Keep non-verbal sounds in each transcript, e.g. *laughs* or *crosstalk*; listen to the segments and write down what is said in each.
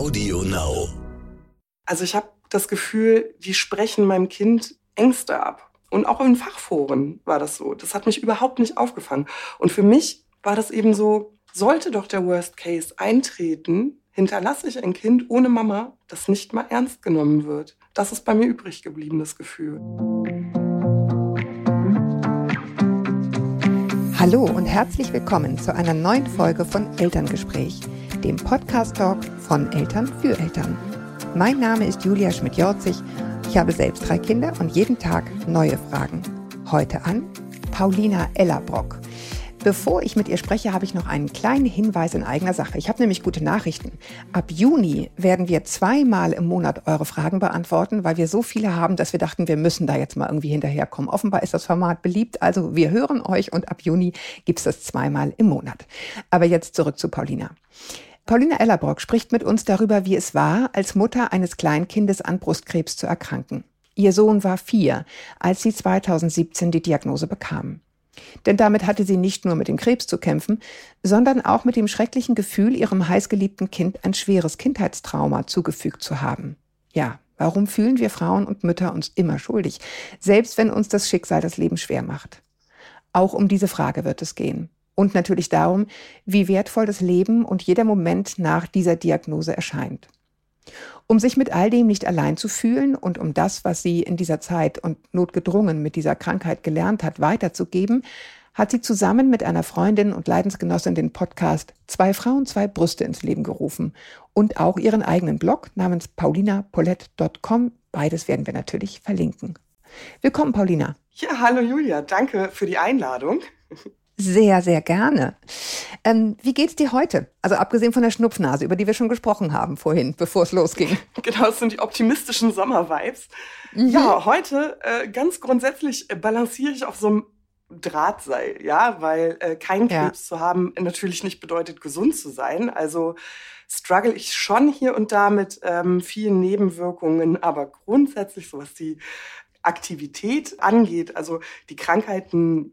Audio Now. Also ich habe das Gefühl, die sprechen meinem Kind Ängste ab. Und auch in Fachforen war das so. Das hat mich überhaupt nicht aufgefangen. Und für mich war das eben so, sollte doch der Worst Case eintreten, hinterlasse ich ein Kind ohne Mama, das nicht mal ernst genommen wird. Das ist bei mir übrig geblieben, das Gefühl. Hallo und herzlich willkommen zu einer neuen Folge von Elterngespräch, dem Podcast-Talk von Eltern für Eltern. Mein Name ist Julia Schmidt-Jorzig. Ich habe selbst drei Kinder und jeden Tag neue Fragen. Heute an Paulina Ellerbrock. Bevor ich mit ihr spreche, habe ich noch einen kleinen Hinweis in eigener Sache. Ich habe nämlich gute Nachrichten. Ab Juni werden wir zweimal im Monat eure Fragen beantworten, weil wir so viele haben, dass wir dachten, wir müssen da jetzt mal irgendwie hinterherkommen. Offenbar ist das Format beliebt, also wir hören euch und ab Juni gibt es das zweimal im Monat. Aber jetzt zurück zu Paulina. Paulina Ellerbrock spricht mit uns darüber, wie es war, als Mutter eines Kleinkindes an Brustkrebs zu erkranken. Ihr Sohn war vier, als sie 2017 die Diagnose bekam. Denn damit hatte sie nicht nur mit dem Krebs zu kämpfen, sondern auch mit dem schrecklichen Gefühl, ihrem heißgeliebten Kind ein schweres Kindheitstrauma zugefügt zu haben. Ja, warum fühlen wir Frauen und Mütter uns immer schuldig, selbst wenn uns das Schicksal das Leben schwer macht? Auch um diese Frage wird es gehen. Und natürlich darum, wie wertvoll das Leben und jeder Moment nach dieser Diagnose erscheint. Um sich mit all dem nicht allein zu fühlen und um das, was sie in dieser Zeit und notgedrungen mit dieser Krankheit gelernt hat, weiterzugeben, hat sie zusammen mit einer Freundin und Leidensgenossin den Podcast Zwei Frauen, zwei Brüste ins Leben gerufen und auch ihren eigenen Blog namens paulinapolet.com. Beides werden wir natürlich verlinken. Willkommen, Paulina. Ja, hallo Julia, danke für die Einladung. Sehr, sehr gerne. Ähm, wie geht's dir heute? Also abgesehen von der Schnupfnase, über die wir schon gesprochen haben vorhin, *laughs* bevor es losging. Genau, das sind die optimistischen Sommervibes. Mhm. Ja, heute äh, ganz grundsätzlich äh, balanciere ich auf so einem Drahtseil, ja, weil äh, kein Krebs ja. zu haben natürlich nicht bedeutet, gesund zu sein. Also struggle ich schon hier und da mit ähm, vielen Nebenwirkungen, aber grundsätzlich, so was die Aktivität angeht, also die Krankheiten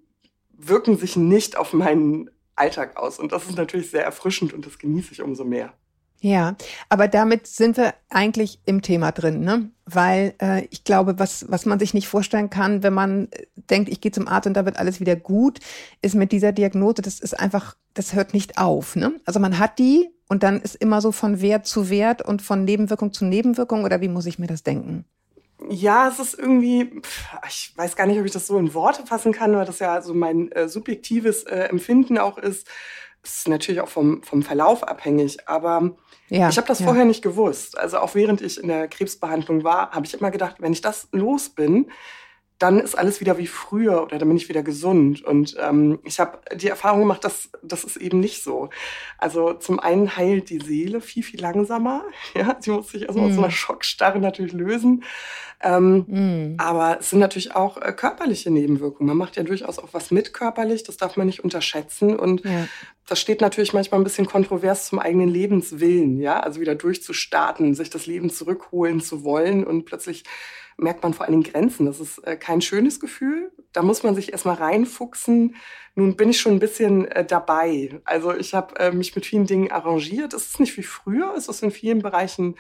wirken sich nicht auf meinen Alltag aus. Und das ist natürlich sehr erfrischend und das genieße ich umso mehr. Ja, aber damit sind wir eigentlich im Thema drin, ne? Weil äh, ich glaube, was, was man sich nicht vorstellen kann, wenn man denkt, ich gehe zum Arzt und da wird alles wieder gut, ist mit dieser Diagnose, das ist einfach, das hört nicht auf. Ne? Also man hat die und dann ist immer so von Wert zu Wert und von Nebenwirkung zu Nebenwirkung oder wie muss ich mir das denken? Ja, es ist irgendwie, ich weiß gar nicht, ob ich das so in Worte fassen kann, weil das ja so mein äh, subjektives äh, Empfinden auch ist. Das ist natürlich auch vom, vom Verlauf abhängig, aber ja, ich habe das ja. vorher nicht gewusst. Also auch während ich in der Krebsbehandlung war, habe ich immer gedacht, wenn ich das los bin, dann ist alles wieder wie früher oder dann bin ich wieder gesund. Und ähm, ich habe die Erfahrung gemacht, dass das ist eben nicht so. Also zum einen heilt die Seele viel, viel langsamer. *laughs* Ja, sie muss sich also mm. aus so einer Schockstarre natürlich lösen. Ähm, mm. Aber es sind natürlich auch äh, körperliche Nebenwirkungen. Man macht ja durchaus auch was mit körperlich, das darf man nicht unterschätzen. Und ja. das steht natürlich manchmal ein bisschen kontrovers zum eigenen Lebenswillen, ja, also wieder durchzustarten, sich das Leben zurückholen zu wollen und plötzlich merkt man vor allen Dingen Grenzen. Das ist äh, kein schönes Gefühl. Da muss man sich erstmal reinfuchsen. Nun bin ich schon ein bisschen äh, dabei. Also ich habe äh, mich mit vielen Dingen arrangiert. Es ist nicht wie früher. Es ist in vielen Bereichen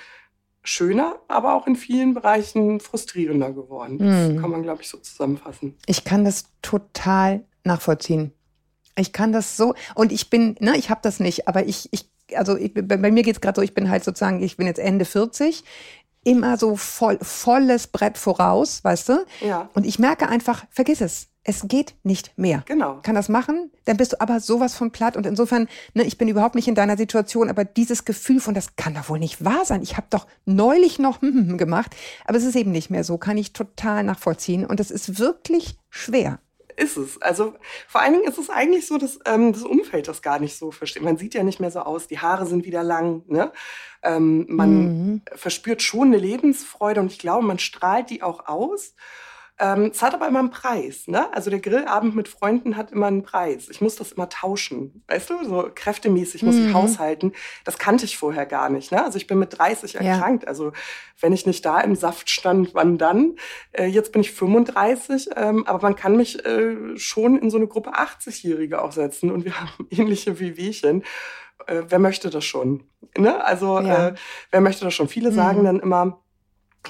schöner, aber auch in vielen Bereichen frustrierender geworden. Das mhm. kann man, glaube ich, so zusammenfassen. Ich kann das total nachvollziehen. Ich kann das so, und ich bin, ne, ich habe das nicht, aber ich, ich also ich, bei, mir geht es gerade so, ich bin halt sozusagen, ich bin jetzt Ende 40, immer so voll, volles Brett voraus, weißt du? Ja. Und ich merke einfach, vergiss es. Es geht nicht mehr. Genau. Kann das machen? Dann bist du aber sowas von platt. Und insofern, ne, ich bin überhaupt nicht in deiner Situation, aber dieses Gefühl von, das kann doch wohl nicht wahr sein. Ich habe doch neulich noch *laughs* gemacht, aber es ist eben nicht mehr so. Kann ich total nachvollziehen. Und es ist wirklich schwer ist es. Also vor allen Dingen ist es eigentlich so, dass ähm, das Umfeld das gar nicht so versteht. Man sieht ja nicht mehr so aus, die Haare sind wieder lang. Ne? Ähm, man mhm. verspürt schon eine Lebensfreude und ich glaube, man strahlt die auch aus. Ähm, es hat aber immer einen Preis. Ne? Also der Grillabend mit Freunden hat immer einen Preis. Ich muss das immer tauschen. Weißt du, so kräftemäßig muss mhm. ich haushalten. Das kannte ich vorher gar nicht. Ne? Also ich bin mit 30 ja. erkrankt. Also wenn ich nicht da im Saft stand, wann dann? Äh, jetzt bin ich 35, ähm, aber man kann mich äh, schon in so eine Gruppe 80-Jährige auch setzen und wir *laughs* haben ähnliche wie Wehchen. Äh, wer möchte das schon? Ne? Also ja. äh, wer möchte das schon? Viele sagen mhm. dann immer,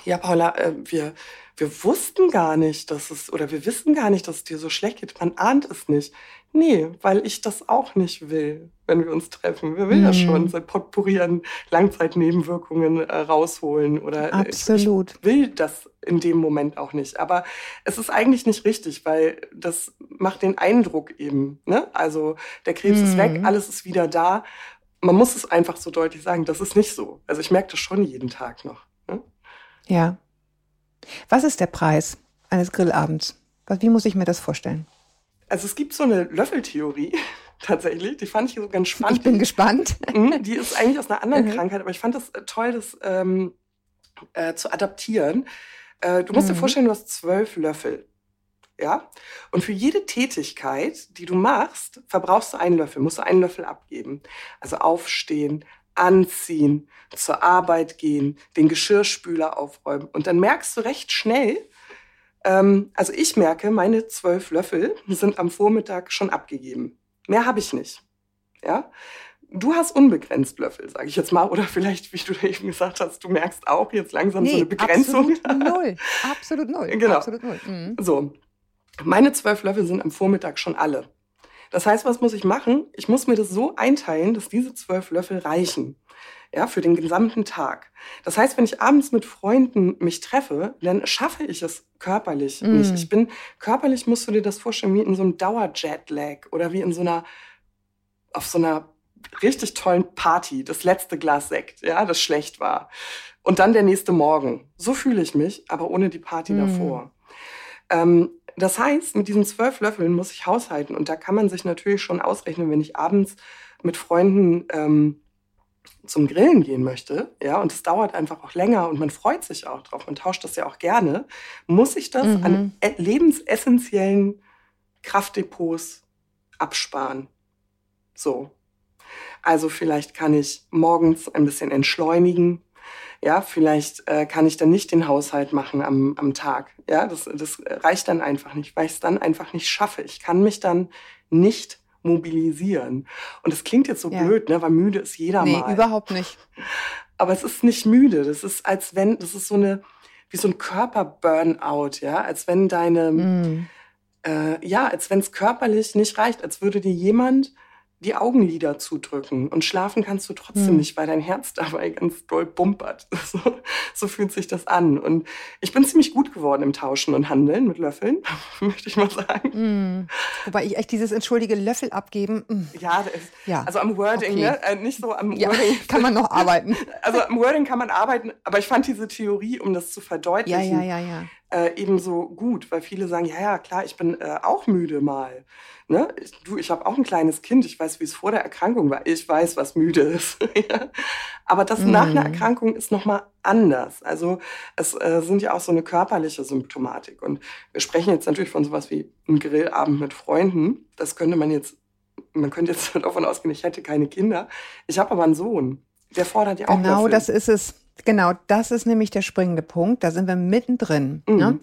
ja, Paula, äh, wir, wir wussten gar nicht, dass es, oder wir wissen gar nicht, dass es dir so schlecht geht. Man ahnt es nicht. Nee, weil ich das auch nicht will, wenn wir uns treffen. Wir will mhm. das schon, seit Potpourri an Langzeitnebenwirkungen äh, rausholen. Oder Absolut. Ich, ich will das in dem Moment auch nicht. Aber es ist eigentlich nicht richtig, weil das macht den Eindruck eben. Ne? Also der Krebs mhm. ist weg, mhm. alles ist wieder da. Man muss es einfach so deutlich sagen, das ist nicht so. Also ich merke das schon jeden Tag noch. Ne? Ja. Was ist der Preis eines Grillabends? Wie muss ich mir das vorstellen? Also es gibt so eine Löffeltheorie *laughs* tatsächlich, die fand ich so ganz spannend. Ich bin gespannt. Mhm, die ist eigentlich aus einer anderen mhm. Krankheit, aber ich fand das äh, toll, das ähm, äh, zu adaptieren. Äh, du musst mhm. dir vorstellen, du hast zwölf Löffel. Ja? Und für jede Tätigkeit, die du machst, verbrauchst du einen Löffel, musst du einen Löffel abgeben. Also aufstehen, anziehen, zur Arbeit gehen, den Geschirrspüler aufräumen. Und dann merkst du recht schnell, ähm, also ich merke, meine zwölf Löffel sind am Vormittag schon abgegeben. Mehr habe ich nicht. Ja? Du hast unbegrenzt Löffel, sage ich jetzt mal. Oder vielleicht, wie du eben gesagt hast, du merkst auch jetzt langsam nee, so eine Begrenzung. Absolut *laughs* null. Absolut null. Genau. Absolut null. Mhm. So. Meine zwölf Löffel sind am Vormittag schon alle. Das heißt, was muss ich machen? Ich muss mir das so einteilen, dass diese zwölf Löffel reichen ja, für den gesamten Tag. Das heißt, wenn ich abends mit Freunden mich treffe, dann schaffe ich es körperlich mm. nicht. Ich bin, körperlich musst du dir das vorstellen, wie in so einem Dauer-Jetlag oder wie in so einer, auf so einer richtig tollen Party, das letzte Glas Sekt, ja, das schlecht war. Und dann der nächste Morgen. So fühle ich mich, aber ohne die Party mm. davor. Ähm, das heißt, mit diesen zwölf Löffeln muss ich haushalten. Und da kann man sich natürlich schon ausrechnen, wenn ich abends mit Freunden ähm, zum Grillen gehen möchte, ja, und es dauert einfach auch länger und man freut sich auch drauf, man tauscht das ja auch gerne, muss ich das mhm. an e-, lebensessentiellen Kraftdepots absparen. So. Also vielleicht kann ich morgens ein bisschen entschleunigen. Ja, vielleicht äh, kann ich dann nicht den Haushalt machen am, am Tag. Ja, das, das reicht dann einfach nicht, weil ich es dann einfach nicht schaffe. Ich kann mich dann nicht mobilisieren. Und das klingt jetzt so ja. blöd, ne? weil müde ist jeder nee, mal. Nee, überhaupt nicht. *laughs* Aber es ist nicht müde. Das ist als wenn, das ist so eine, wie so ein Körper-Burnout, ja, als wenn deine, mm. äh, ja, als wenn es körperlich nicht reicht, als würde dir jemand die Augenlider zudrücken und schlafen kannst du trotzdem hm. nicht, weil dein Herz *laughs* dabei ganz doll bumpert. *laughs* So, so, fühlt sich das an. Und ich bin ziemlich gut geworden im Tauschen und Handeln mit Löffeln, *laughs* möchte ich mal sagen. Hm. Wobei ich echt dieses entschuldige Löffel abgeben. Hm. Ja, ist, ja, also am Wording, okay. ne? Äh, nicht so am ja, Wording. Kann man noch arbeiten. Also am Wording kann man arbeiten, aber ich fand diese Theorie, um das zu verdeutlichen, ja, ja, ja, äh, ebenso gut, weil viele sagen, ja, ja, klar, ich bin äh, auch müde mal. Ne? Ich, du, ich habe auch ein kleines Kind, ich weiß, wie es vor der Erkrankung war. Ich weiß, was müde ist. *laughs* Aber das mm. nach einer Erkrankung ist nochmal anders. Also es äh, sind ja auch so eine körperliche Symptomatik. Und wir sprechen jetzt natürlich von sowas wie einem Grillabend mit Freunden. Das könnte man jetzt, man könnte jetzt *laughs* davon ausgehen, ich hätte keine Kinder. Ich habe aber einen Sohn. Der fordert ja auch. Genau, das ist es. Genau, das ist nämlich der springende Punkt. Da sind wir mittendrin. Ne? Mhm. Ne?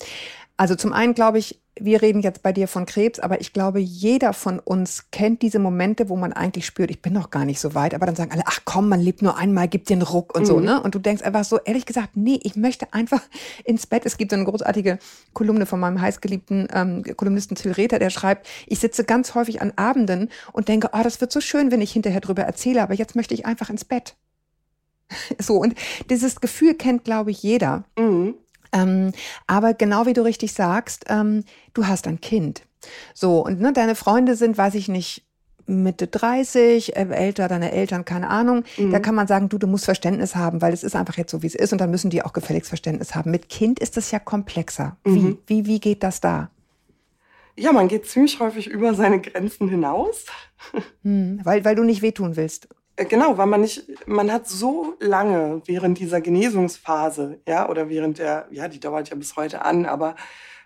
Also zum einen glaube ich, wir reden jetzt bei dir von Krebs, aber ich glaube, jeder von uns kennt diese Momente, wo man eigentlich spürt, ich bin noch gar nicht so weit, aber dann sagen alle, ach komm, man lebt nur einmal, gib dir einen Ruck und mhm. so, ne? Und du denkst einfach so, ehrlich gesagt, nee, ich möchte einfach ins Bett. Es gibt so eine großartige Kolumne von meinem heißgeliebten ähm, Kolumnisten Till Rether, der schreibt, ich sitze ganz häufig an Abenden und denke, oh, das wird so schön, wenn ich hinterher drüber erzähle, aber jetzt möchte ich einfach ins Bett. So, und dieses Gefühl kennt, glaube ich, jeder. Mhm. Ähm, aber genau wie du richtig sagst, ähm, du hast ein Kind. So, und ne, deine Freunde sind, weiß ich nicht, Mitte 30, äh, älter, deine Eltern, keine Ahnung. Mhm. Da kann man sagen, du, du musst Verständnis haben, weil es ist einfach jetzt so, wie es ist und dann müssen die auch gefälligst Verständnis haben. Mit Kind ist es ja komplexer. Mhm. Wie, wie, wie geht das da? Ja, man geht ziemlich häufig über seine Grenzen hinaus. *laughs* Hm, weil, weil du nicht wehtun willst. Äh, genau, weil man nicht, man hat so lange während dieser Genesungsphase, ja, oder während der, ja, die dauert ja bis heute an, aber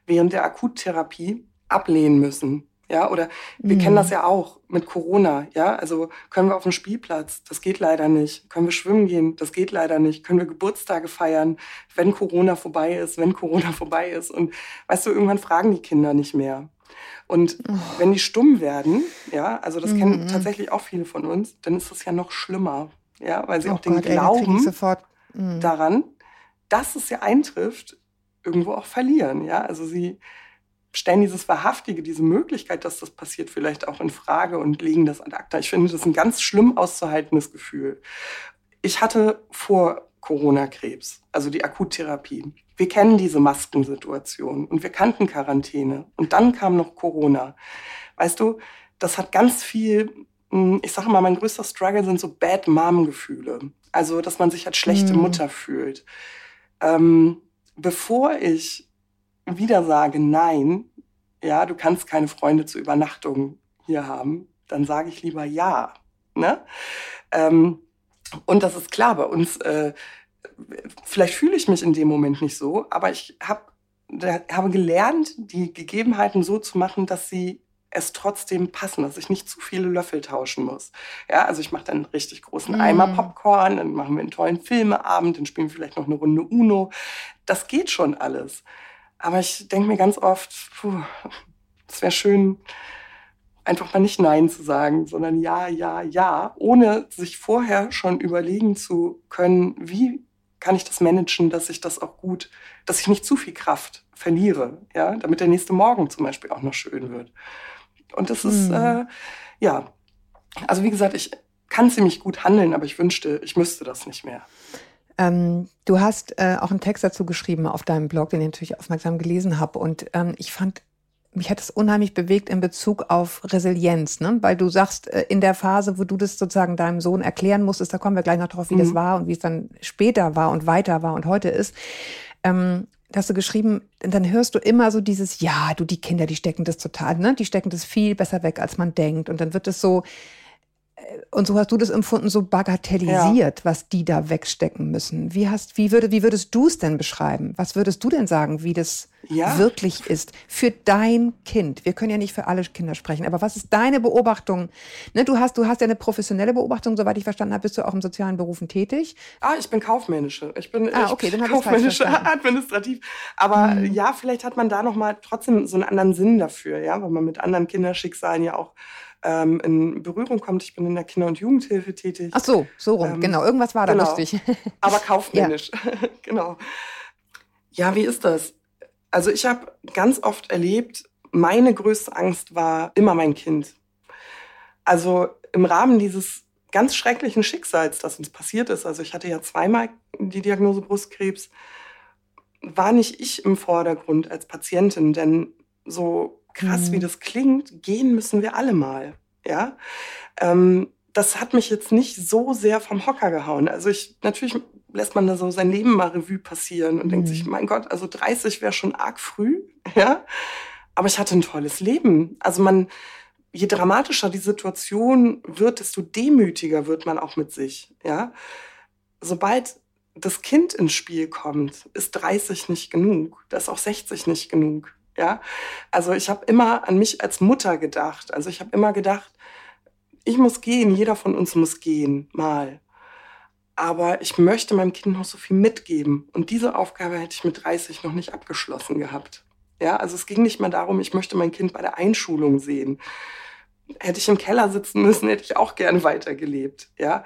während der Akuttherapie ablehnen müssen. Ja, oder wir mhm. kennen das ja auch mit Corona, ja. Also können wir auf den Spielplatz, das geht leider nicht. Können wir schwimmen gehen, das geht leider nicht. Können wir Geburtstage feiern, wenn Corona vorbei ist, wenn Corona *laughs* vorbei ist. Und weißt du, irgendwann fragen die Kinder nicht mehr. Und oh. wenn die stumm werden, ja, also das mhm. kennen tatsächlich auch viele von uns, dann ist das ja noch schlimmer. ja, weil sie oh auch den Gott, Glauben ey, mhm. daran, dass es ja eintrifft, irgendwo auch verlieren. Ja, also sie stellen dieses Wahrhaftige, diese Möglichkeit, dass das passiert, vielleicht auch in Frage und legen das ad acta. Ich finde, das ist ein ganz schlimm auszuhaltendes Gefühl. Ich hatte vor Corona Krebs, also die Akuttherapie. Wir kennen diese Maskensituation und wir kannten Quarantäne. Und dann kam noch Corona. Weißt du, das hat ganz viel, hm, ich sage mal, mein größter Struggle sind so Bad Mom-Gefühle. Also, dass man sich als schlechte mhm. Mutter fühlt. Ähm, bevor ich wieder sage, nein, ja, du kannst keine Freunde zur Übernachtung hier haben, dann sage ich lieber ja. Ne? Ähm, und das ist klar, bei uns, äh, vielleicht fühle ich mich in dem Moment nicht so, aber ich hab, habe gelernt, die Gegebenheiten so zu machen, dass sie es trotzdem passen, dass ich nicht zu viele Löffel tauschen muss. Ja, also ich mache dann einen richtig großen mm. Eimer Popcorn, dann machen wir einen tollen Filmeabend, dann spielen wir vielleicht noch eine Runde Uno. Das geht schon alles. Aber ich denke mir ganz oft, es wäre schön, einfach mal nicht Nein zu sagen, sondern Ja, Ja, Ja, ohne sich vorher schon überlegen zu können, wie kann ich das managen, dass ich das auch gut, dass ich nicht zu viel Kraft verliere, ja, damit der nächste Morgen zum Beispiel auch noch schön wird. Und das ist, mhm. äh, ja, also wie gesagt, ich kann ziemlich gut handeln, aber ich wünschte, ich müsste das nicht mehr. Ähm, du hast äh, auch einen Text dazu geschrieben auf deinem Blog, den ich natürlich aufmerksam gelesen habe. Und ähm, ich fand, mich hat es unheimlich bewegt in Bezug auf Resilienz, ne? weil du sagst, äh, in der Phase, wo du das sozusagen deinem Sohn erklären musstest, da kommen wir gleich noch drauf, wie mhm. das war und wie es dann später war und weiter war und heute ist. Ähm, hast du geschrieben, dann hörst du immer so dieses, ja, du, die Kinder, die stecken das total, ne? Die stecken das viel besser weg, als man denkt. Und dann wird es so, und so hast du das empfunden, so bagatellisiert, ja. was die da wegstecken müssen. Wie, hast, wie, würde, wie würdest du es denn beschreiben? Was würdest du denn sagen, wie das ja. wirklich ist für dein Kind? Wir können ja nicht für alle Kinder sprechen, aber was ist deine Beobachtung? Ne, du, hast, du hast ja eine professionelle Beobachtung, soweit ich verstanden habe, bist du auch im sozialen Berufen tätig? Ah, ich bin kaufmännische. Ich bin ah, okay, dann kaufmännische administrativ. Aber mhm. ja, vielleicht hat man da noch mal trotzdem so einen anderen Sinn dafür, ja, weil man mit anderen Kinderschicksalen ja auch ähm, in Berührung kommt. Ich bin in der Kinder- und Jugendhilfe tätig. Ach so, so rum, ähm, genau. Irgendwas war da genau. lustig. *laughs* Aber kaufmännisch, ja. *laughs* genau. Ja, wie ist das? Also ich habe ganz oft erlebt, meine größte Angst war immer mein Kind. Also im Rahmen dieses ganz schrecklichen Schicksals, das uns passiert ist, also ich hatte ja zweimal die Diagnose Brustkrebs, war nicht ich im Vordergrund als Patientin, denn so krass, mhm. wie das klingt, gehen müssen wir alle mal. Ja, ähm, das hat mich jetzt nicht so sehr vom Hocker gehauen. Also ich, natürlich lässt man da so sein Leben mal Revue passieren und mhm. denkt sich, mein Gott, also 30 wäre schon arg früh, *laughs* ja. Aber ich hatte ein tolles Leben. Also man, je dramatischer die Situation wird, desto demütiger wird man auch mit sich, ja. Sobald das Kind ins Spiel kommt, ist 30 nicht genug. Da ist auch 60 nicht genug. Ja, also ich habe immer an mich als Mutter gedacht. Also ich habe immer gedacht, ich muss gehen, jeder von uns muss gehen, mal. Aber ich möchte meinem Kind noch so viel mitgeben. Und diese Aufgabe hätte ich mit 30 noch nicht abgeschlossen gehabt. Ja, also es ging nicht mehr darum, ich möchte mein Kind bei der Einschulung sehen. Hätte ich im Keller sitzen müssen, hätte ich auch gerne weitergelebt. Ja,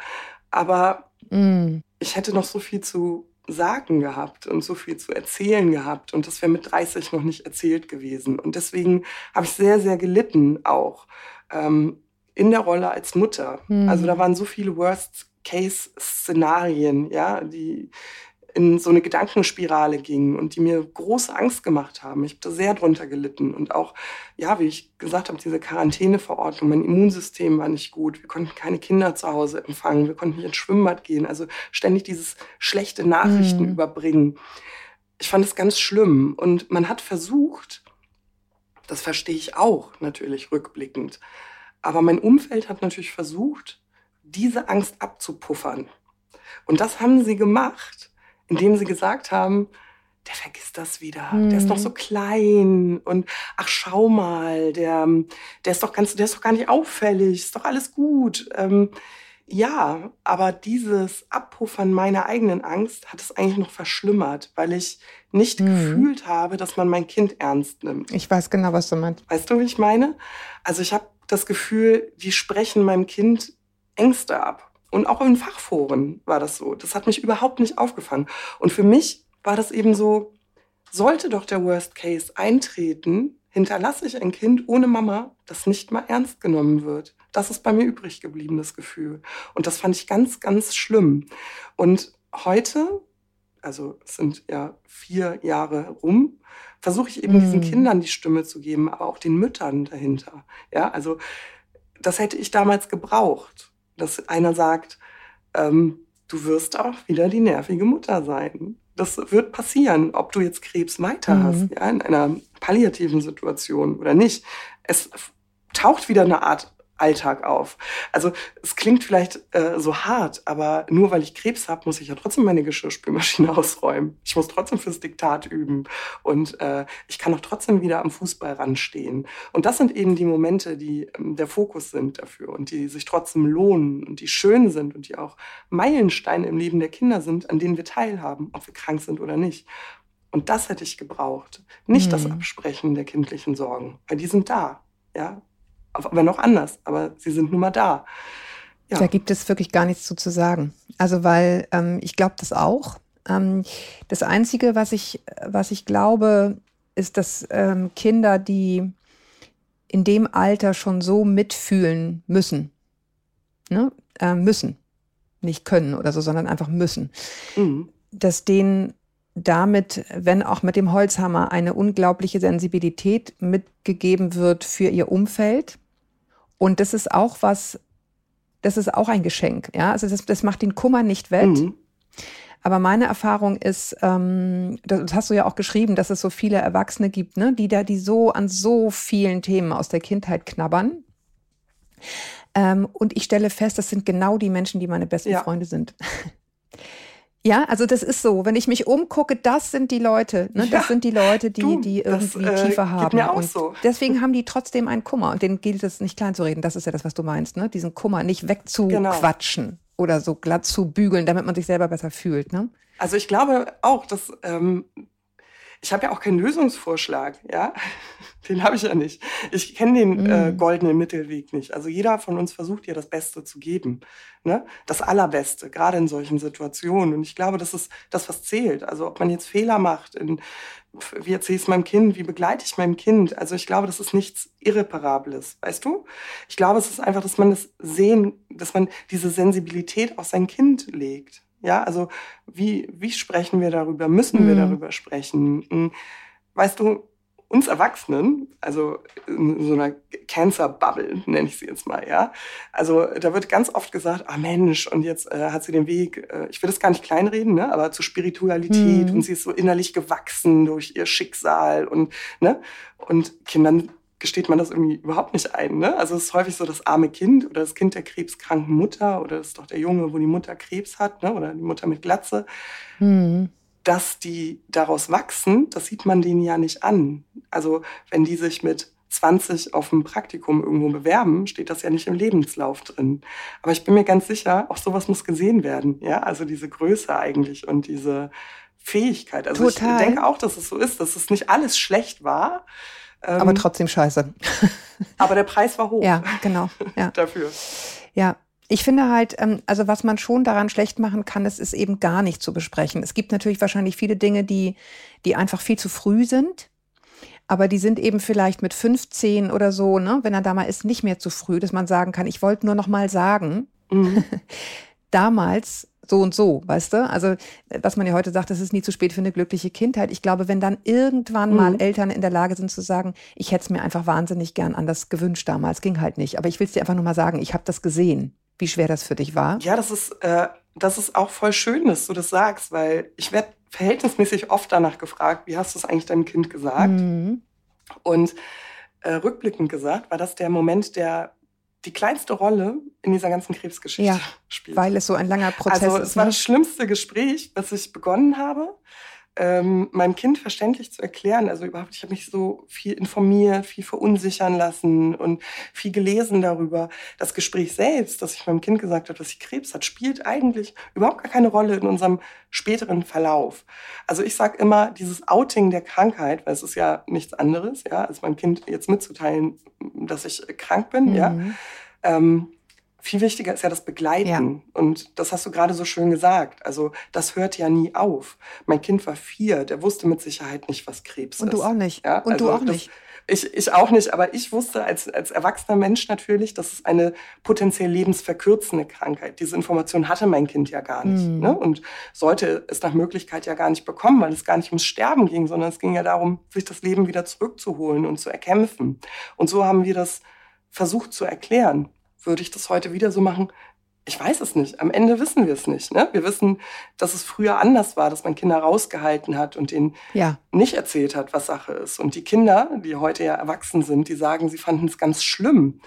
aber mm. ich hätte noch so viel zu sagen gehabt und so viel zu erzählen gehabt. Und das wäre mit 30 noch nicht erzählt gewesen. Und deswegen habe ich sehr, sehr gelitten auch ähm, in der Rolle als Mutter. Mhm. Also da waren so viele Worst-Case-Szenarien, ja, die in so eine Gedankenspirale gingen und die mir große Angst gemacht haben. Ich habe da sehr drunter gelitten. Und auch, ja, wie ich gesagt habe, diese Quarantäneverordnung, mein Immunsystem war nicht gut. Wir konnten keine Kinder zu Hause empfangen. Wir konnten nicht ins Schwimmbad gehen. Also ständig dieses schlechte Nachrichten mhm. überbringen. Ich fand es ganz schlimm. Und man hat versucht, das verstehe ich auch natürlich rückblickend, aber mein Umfeld hat natürlich versucht, diese Angst abzupuffern. Und das haben sie gemacht indem sie gesagt haben, der vergisst das wieder. Mhm. Der ist doch so hm. klein und ach schau mal, der, der ist doch ganz, der ist doch gar nicht auffällig, ist doch alles gut. Ähm, ja, aber dieses Abpuffern meiner eigenen Angst hat es eigentlich noch verschlimmert, weil ich nicht mhm. gefühlt habe, dass man mein Kind ernst nimmt. Ich weiß genau, was du meinst. Weißt du, wie ich meine? Also ich habe das Gefühl, die sprechen meinem Kind Ängste ab Und auch in Fachforen war das so. Das hat mich überhaupt nicht aufgefangen. Und für mich war das eben so, sollte doch der Worst Case eintreten, hinterlasse ich ein Kind ohne Mama, das nicht mal ernst genommen wird. Das ist bei mir übrig geblieben, das Gefühl. Und das fand ich ganz, ganz schlimm. Und heute, also es sind ja vier Jahre rum, versuche ich eben mm. diesen Kindern die Stimme zu geben, aber auch den Müttern dahinter. Ja, also das hätte ich damals gebraucht, dass einer sagt, ähm, du wirst auch wieder die nervige Mutter sein. Das wird passieren, ob du jetzt Krebs weiter mhm. hast, ja, in einer palliativen Situation oder nicht. Es taucht wieder eine Art Alltag auf. Also es klingt vielleicht äh, so hart, aber nur weil ich Krebs habe, muss ich ja trotzdem meine Geschirrspülmaschine *laughs* ausräumen. Ich muss trotzdem fürs Diktat üben und äh, ich kann auch trotzdem wieder am Fußball ranstehen. Und das sind eben die Momente, die ähm, der Fokus sind dafür und die sich trotzdem lohnen und die schön sind und die auch Meilensteine im Leben der Kinder sind, an denen wir teilhaben, ob wir krank sind oder nicht. Und das hätte ich gebraucht. Nicht mhm. das Absprechen der kindlichen Sorgen, weil die sind da. Ja, aber noch anders, aber sie sind nun mal da. Ja. Da gibt es wirklich gar nichts zu, zu sagen. Also, weil ähm, ich glaube das auch. Ähm, das Einzige, was ich, was ich glaube, ist, dass ähm, Kinder, die in dem Alter schon so mitfühlen müssen, ne? Äh, müssen, nicht können oder so, sondern einfach müssen, mhm. dass denen damit, wenn auch mit dem Holzhammer, eine unglaubliche Sensibilität mitgegeben wird für ihr Umfeld und das ist auch was, das ist auch ein Geschenk. Ja, also das, das macht den Kummer nicht wett. Mhm. Aber meine Erfahrung ist, ähm, das hast du ja auch geschrieben, dass es so viele Erwachsene gibt, ne, die da, die so an so vielen Themen aus der Kindheit knabbern. Ähm, und ich stelle fest, das sind genau die Menschen, die meine besten ja. Freunde sind. Ja, also das ist so. Wenn ich mich umgucke, das sind die Leute. Ne? Das ja, sind die Leute, die, du, die irgendwie das, äh, tiefer haben. Mir auch und so. Deswegen haben die trotzdem einen Kummer. Und denen gilt es nicht klein zu reden. Das ist ja das, was du meinst. Ne? Diesen Kummer nicht wegzuquatschen genau. oder so glatt zu bügeln, damit man sich selber besser fühlt. Ne? Also ich glaube auch, dass ähm, ich habe ja auch keinen Lösungsvorschlag, ja. *laughs* Den habe ich ja nicht. Ich kenne den äh, mm. goldenen Mittelweg nicht. Also jeder von uns versucht ja das Beste zu geben, ne? Das Allerbeste, gerade in solchen Situationen. Und ich glaube, das ist das, was zählt. Also ob man jetzt Fehler macht, in, wie erzähle ich es meinem Kind, wie begleite ich mein Kind. Also ich glaube, das ist nichts Irreparables, weißt du? Ich glaube, es ist einfach, dass man das sehen, dass man diese Sensibilität auf sein Kind legt. Ja, also wie, wie sprechen wir darüber? Müssen wir mhm. darüber sprechen? Hm, weißt du, uns Erwachsenen, also in so einer Cancer-Bubble nenne ich sie jetzt mal, ja. Also da wird ganz oft gesagt, ah Mensch, und jetzt äh, hat sie den Weg, äh, ich will das gar nicht kleinreden, ne, aber zur Spiritualität mhm. und sie ist so innerlich gewachsen durch ihr Schicksal und, ne, und Kindern gesteht man das irgendwie überhaupt nicht ein. Ne? Also es ist häufig so das arme Kind oder das Kind der krebskranken Mutter oder das ist doch der Junge, wo die Mutter Krebs hat ne? oder die Mutter mit Glatze. Mhm. Dass die daraus wachsen, das sieht man denen ja nicht an. Also wenn die sich mit 20 auf ein Praktikum irgendwo bewerben, steht das ja nicht im Lebenslauf drin. Aber ich bin mir ganz sicher, auch sowas muss gesehen werden. Ja, also diese Größe eigentlich und diese Fähigkeit. Also Total. ich denke auch, dass es so ist, dass es nicht alles schlecht war, aber ähm, trotzdem scheiße. *laughs* Aber der Preis war hoch. Ja, genau. Ja. *laughs* Dafür. Ja. Ich finde halt, ähm, also was man schon daran schlecht machen kann, ist, ist eben gar nicht zu besprechen. Es gibt natürlich wahrscheinlich viele Dinge, die, die einfach viel zu früh sind. Aber die sind eben vielleicht mit 15 oder so, ne, wenn er da mal ist, nicht mehr zu früh, dass man sagen kann, ich wollte nur noch mal sagen. Mhm. *laughs* Damals so und so, weißt du? Also, was man ja heute sagt, es ist nie zu spät für eine glückliche Kindheit. Ich glaube, wenn dann irgendwann mhm. mal Eltern in der Lage sind zu sagen, ich hätte es mir einfach wahnsinnig gern anders gewünscht damals, ging halt nicht. Aber ich will es dir einfach nur mal sagen, ich habe das gesehen, wie schwer das für dich war. Ja, das ist, äh, das ist auch voll schön, dass du das sagst, weil ich werde verhältnismäßig oft danach gefragt, wie hast du es eigentlich deinem Kind gesagt? Mhm. Und äh, rückblickend gesagt, war das der Moment, der die kleinste Rolle in dieser ganzen Krebsgeschichte ja, spielt. Weil es so ein langer Prozess also, ist. Es war ne? das schlimmste Gespräch, was ich begonnen habe ähm, meinem Kind verständlich zu erklären. Also überhaupt, ich habe mich so viel informiert, viel verunsichern lassen und viel gelesen darüber. Das Gespräch selbst, dass ich meinem Kind gesagt habe, dass sie Krebs hat, spielt eigentlich überhaupt gar keine Rolle in unserem späteren Verlauf. Also ich sage immer, dieses Outing der Krankheit, weil es ist ja nichts anderes, ja, als meinem Kind jetzt mitzuteilen, dass ich krank bin, mhm. ja. Ähm, viel wichtiger ist ja das Begleiten. Ja. Und das hast du gerade so schön gesagt. Also das hört ja nie auf. Mein Kind war vier, der wusste mit Sicherheit nicht, was Krebs Und ist. Und du auch nicht. Ja? Und also du auch nicht. Ich, ich auch nicht, aber ich wusste als, als erwachsener Mensch natürlich, dass es eine potenziell lebensverkürzende Krankheit. Diese Information hatte mein Kind ja gar nicht. Mhm. Ne? Und sollte es nach Möglichkeit ja gar nicht bekommen, weil es gar nicht ums Sterben ging, sondern es ging ja darum, sich das Leben wieder zurückzuholen und zu erkämpfen. Und so haben wir das versucht zu erklären. Würde ich das heute wieder so machen? Ich weiß es nicht. Am Ende wissen wir es nicht. Ne? Wir wissen, dass es früher anders war, dass man Kinder rausgehalten hat und denen ja. nicht erzählt hat, was Sache ist. Und die Kinder, die heute ja erwachsen sind, die sagen, sie fanden es ganz schlimm,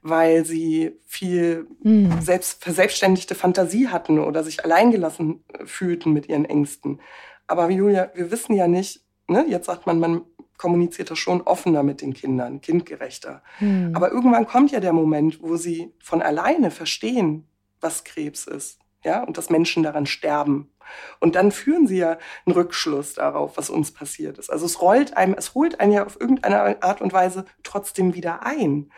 weil sie viel mhm. selbst verselbstständigte Fantasie hatten oder sich alleingelassen äh, fühlten mit ihren Ängsten. Aber Julia, wir wissen ja nicht, ne? jetzt sagt man, man kommuniziert das schon offener mit den Kindern, kindgerechter. Mhm. Aber irgendwann kommt ja der Moment, wo sie von alleine verstehen, was Krebs ist, ja, und dass Menschen daran sterben. Und dann führen sie ja einen Rückschluss darauf, was uns passiert ist. Also es rollt einem, es holt einen ja auf irgendeine Art und Weise trotzdem wieder ein.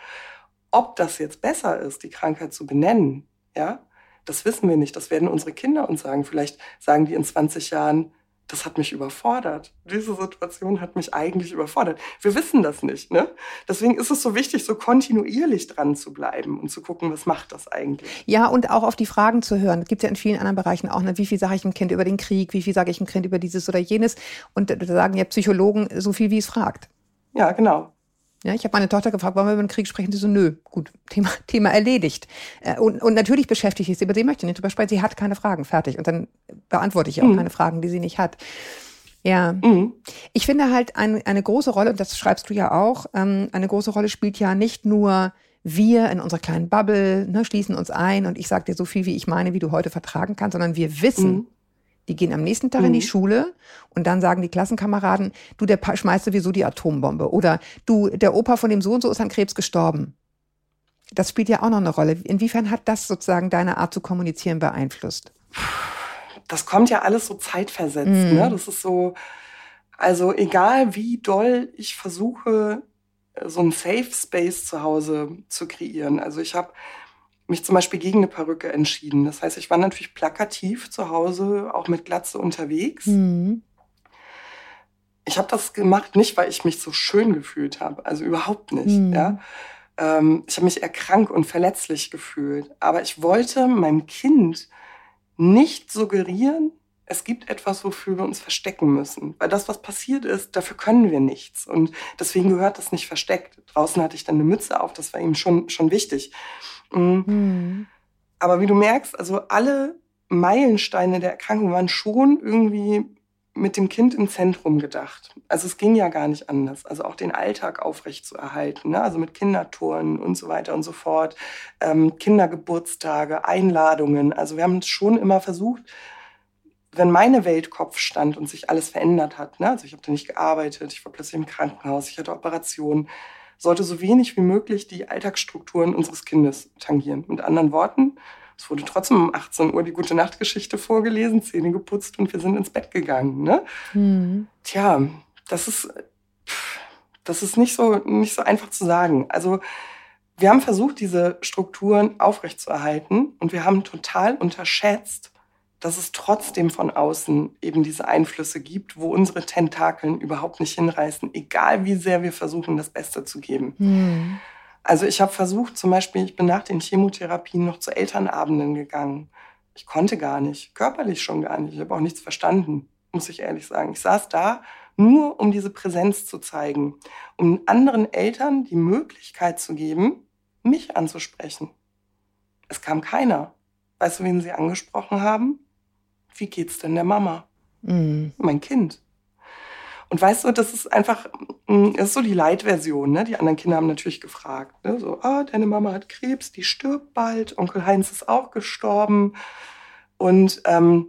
Ob das jetzt besser ist, die Krankheit zu benennen, ja, das wissen wir nicht. Das werden unsere Kinder uns sagen. Vielleicht sagen die in 20 Jahren, das hat mich überfordert. Diese Situation hat mich eigentlich überfordert. Wir wissen das nicht. Ne? Deswegen ist es so wichtig, so kontinuierlich dran zu bleiben und zu gucken, was macht das eigentlich. Ja, und auch auf die Fragen zu hören. Es gibt ja in vielen anderen Bereichen auch, ne? wie viel sage ich dem Kind über den Krieg, wie viel sage ich dem Kind über dieses oder jenes. Und da sagen ja Psychologen so viel, wie es fragt. Ja, genau. Ja, ich habe meine Tochter gefragt, wollen wir über den Krieg sprechen? Sie so, nö, gut, Thema, *laughs* Thema erledigt. Äh, und, und natürlich beschäftigt ich sie, aber sie möchte nicht drüber sprechen. Sie hat keine Fragen, fertig. Und dann beantworte ich auch mhm. keine Fragen, die sie nicht hat. Ja. Mhm. Ich finde halt ein, eine große Rolle, und das schreibst du ja auch, ähm, eine große Rolle spielt ja nicht nur wir in unserer kleinen Bubble, ne, schließen uns ein und ich sage dir so viel, wie ich meine, wie du heute vertragen kannst, sondern wir wissen, mhm. Die gehen am nächsten Tag mhm. in die mhm. Schule und dann sagen die Klassenkameraden, du, der schmeißt sowieso die Atombombe. Oder du, der Opa von dem so und so ist an Krebs gestorben. Das spielt ja auch noch eine Rolle. Inwiefern hat das sozusagen deine Art zu kommunizieren beeinflusst? Das kommt ja alles so zeitversetzt. Mhm. Ne? Das ist so, also egal wie doll ich versuche, so einen Safe Space zu Hause zu kreieren. Also ich habe mich zum Beispiel gegen eine Perücke entschieden. Das heißt, ich war natürlich plakativ zu Hause, auch mit Glatze unterwegs. Mhm. Ich habe das gemacht, nicht weil ich mich so schön gefühlt habe, also überhaupt nicht. Mhm. Ja? Ähm, ich habe mich eher krank und verletzlich gefühlt. Aber ich wollte meinem Kind nicht suggerieren, es gibt etwas, wofür wir uns verstecken müssen. Weil das, was passiert ist, dafür können wir nichts. Und deswegen gehört das nicht versteckt. Draußen hatte ich dann eine Mütze auf, das war ihm schon, schon wichtig. Mhm. Mhm. Aber wie du merkst, also alle Meilensteine der Erkrankung waren schon irgendwie mit dem Kind im Zentrum gedacht. Also es ging ja gar nicht anders. Also auch den Alltag aufrecht zu erhalten. Ne? Also mit Kindertouren und so weiter und so fort. Ähm, Kindergeburtstage, Einladungen. Also wir haben schon immer versucht, wenn meine Welt Kopf stand und sich alles verändert hat, ne? also ich habe da nicht gearbeitet, ich war plötzlich im Krankenhaus, ich hatte Operationen, sollte so wenig wie möglich die Alltagsstrukturen unseres Kindes tangieren. Mit anderen Worten, es wurde trotzdem um 18 Uhr die gute Nachtgeschichte vorgelesen, Zähne geputzt und wir sind ins Bett gegangen. Ne? Mhm. Tja, das ist, das ist nicht so, nicht so einfach zu sagen. Also wir haben versucht, diese Strukturen aufrechtzuerhalten und wir haben total unterschätzt, dass es trotzdem von außen eben diese Einflüsse gibt, wo unsere Tentakeln überhaupt nicht hinreißen, egal wie sehr wir versuchen, das Beste zu geben. Mhm. Also ich habe versucht, zum Beispiel, ich bin nach den Chemotherapien noch zu Elternabenden gegangen. Ich konnte gar nicht, körperlich schon gar nicht. Ich habe auch nichts verstanden, muss ich ehrlich sagen. Ich saß da nur, um diese Präsenz zu zeigen, um anderen Eltern die Möglichkeit zu geben, mich anzusprechen. Es kam keiner. Weißt du, wen sie angesprochen haben? Wie geht's denn der Mama? Mhm. Mein Kind. Und weißt du, das ist einfach, mm, das ist so die Leitversion. Ne? Die anderen Kinder haben natürlich gefragt. Ne? So, ah, deine Mama hat Krebs, die stirbt bald. Onkel Heinz ist auch gestorben. Und ähm,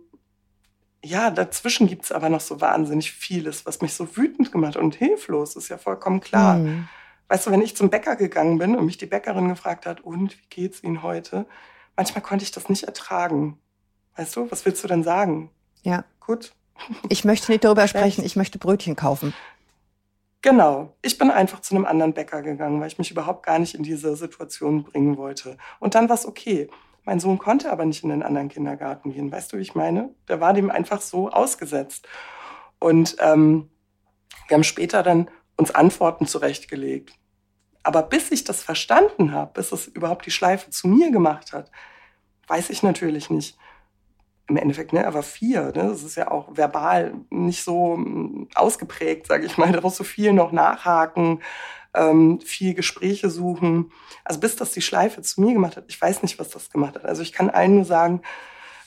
ja, dazwischen gibt's aber noch so wahnsinnig vieles, was mich so wütend gemacht hat und hilflos, ist ja vollkommen klar. Mhm. Weißt du, wenn ich zum Bäcker gegangen bin und mich die Bäckerin gefragt hat, und wie geht's Ihnen heute? Manchmal konnte ich das nicht ertragen. Weißt du, was willst du denn sagen? Ja. Gut. Ich möchte nicht darüber *laughs* sprechen, ich möchte Brötchen kaufen. Genau. Ich bin einfach zu einem anderen Bäcker gegangen, weil ich mich überhaupt gar nicht in diese Situation bringen wollte. Und dann war es okay. Mein Sohn konnte aber nicht in den anderen Kindergarten gehen. Weißt du, wie ich meine? Der war dem einfach so ausgesetzt. Und ähm, wir haben später dann uns Antworten zurechtgelegt. Aber bis ich das verstanden habe, bis es überhaupt die Schleife zu mir gemacht hat, weiß ich natürlich nicht. Im Endeffekt, ne, er war vier. Ne? Das ist ja auch verbal nicht so hm, ausgeprägt, sage ich mal. Da muss so viel noch nachhaken, ähm, viel Gespräche suchen. Also bis das die Schleife zu mir gemacht hat, ich weiß nicht, was das gemacht hat. Also ich kann allen nur sagen,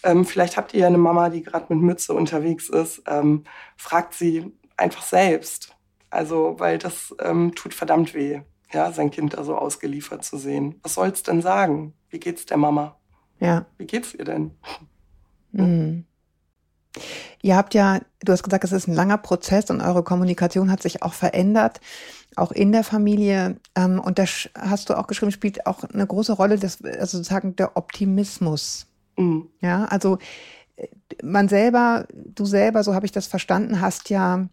ähm, vielleicht habt ihr ja eine Mama, die gerade mit Mütze unterwegs ist. Ähm, fragt sie einfach selbst. Also, weil das ähm, tut verdammt weh, ja, sein Kind da so ausgeliefert zu sehen. Was soll's denn sagen? Wie geht's der Mama? Ja. Wie geht's ihr denn? Mhm. Ihr habt ja, du hast gesagt, es ist ein langer Prozess und eure Kommunikation hat sich auch verändert, auch in der Familie. Ähm, und da hast du auch geschrieben, spielt auch eine große Rolle, das, also sozusagen der Optimismus. Mhm. Ja, also äh, man selber, du selber, so habe ich das verstanden, hast ja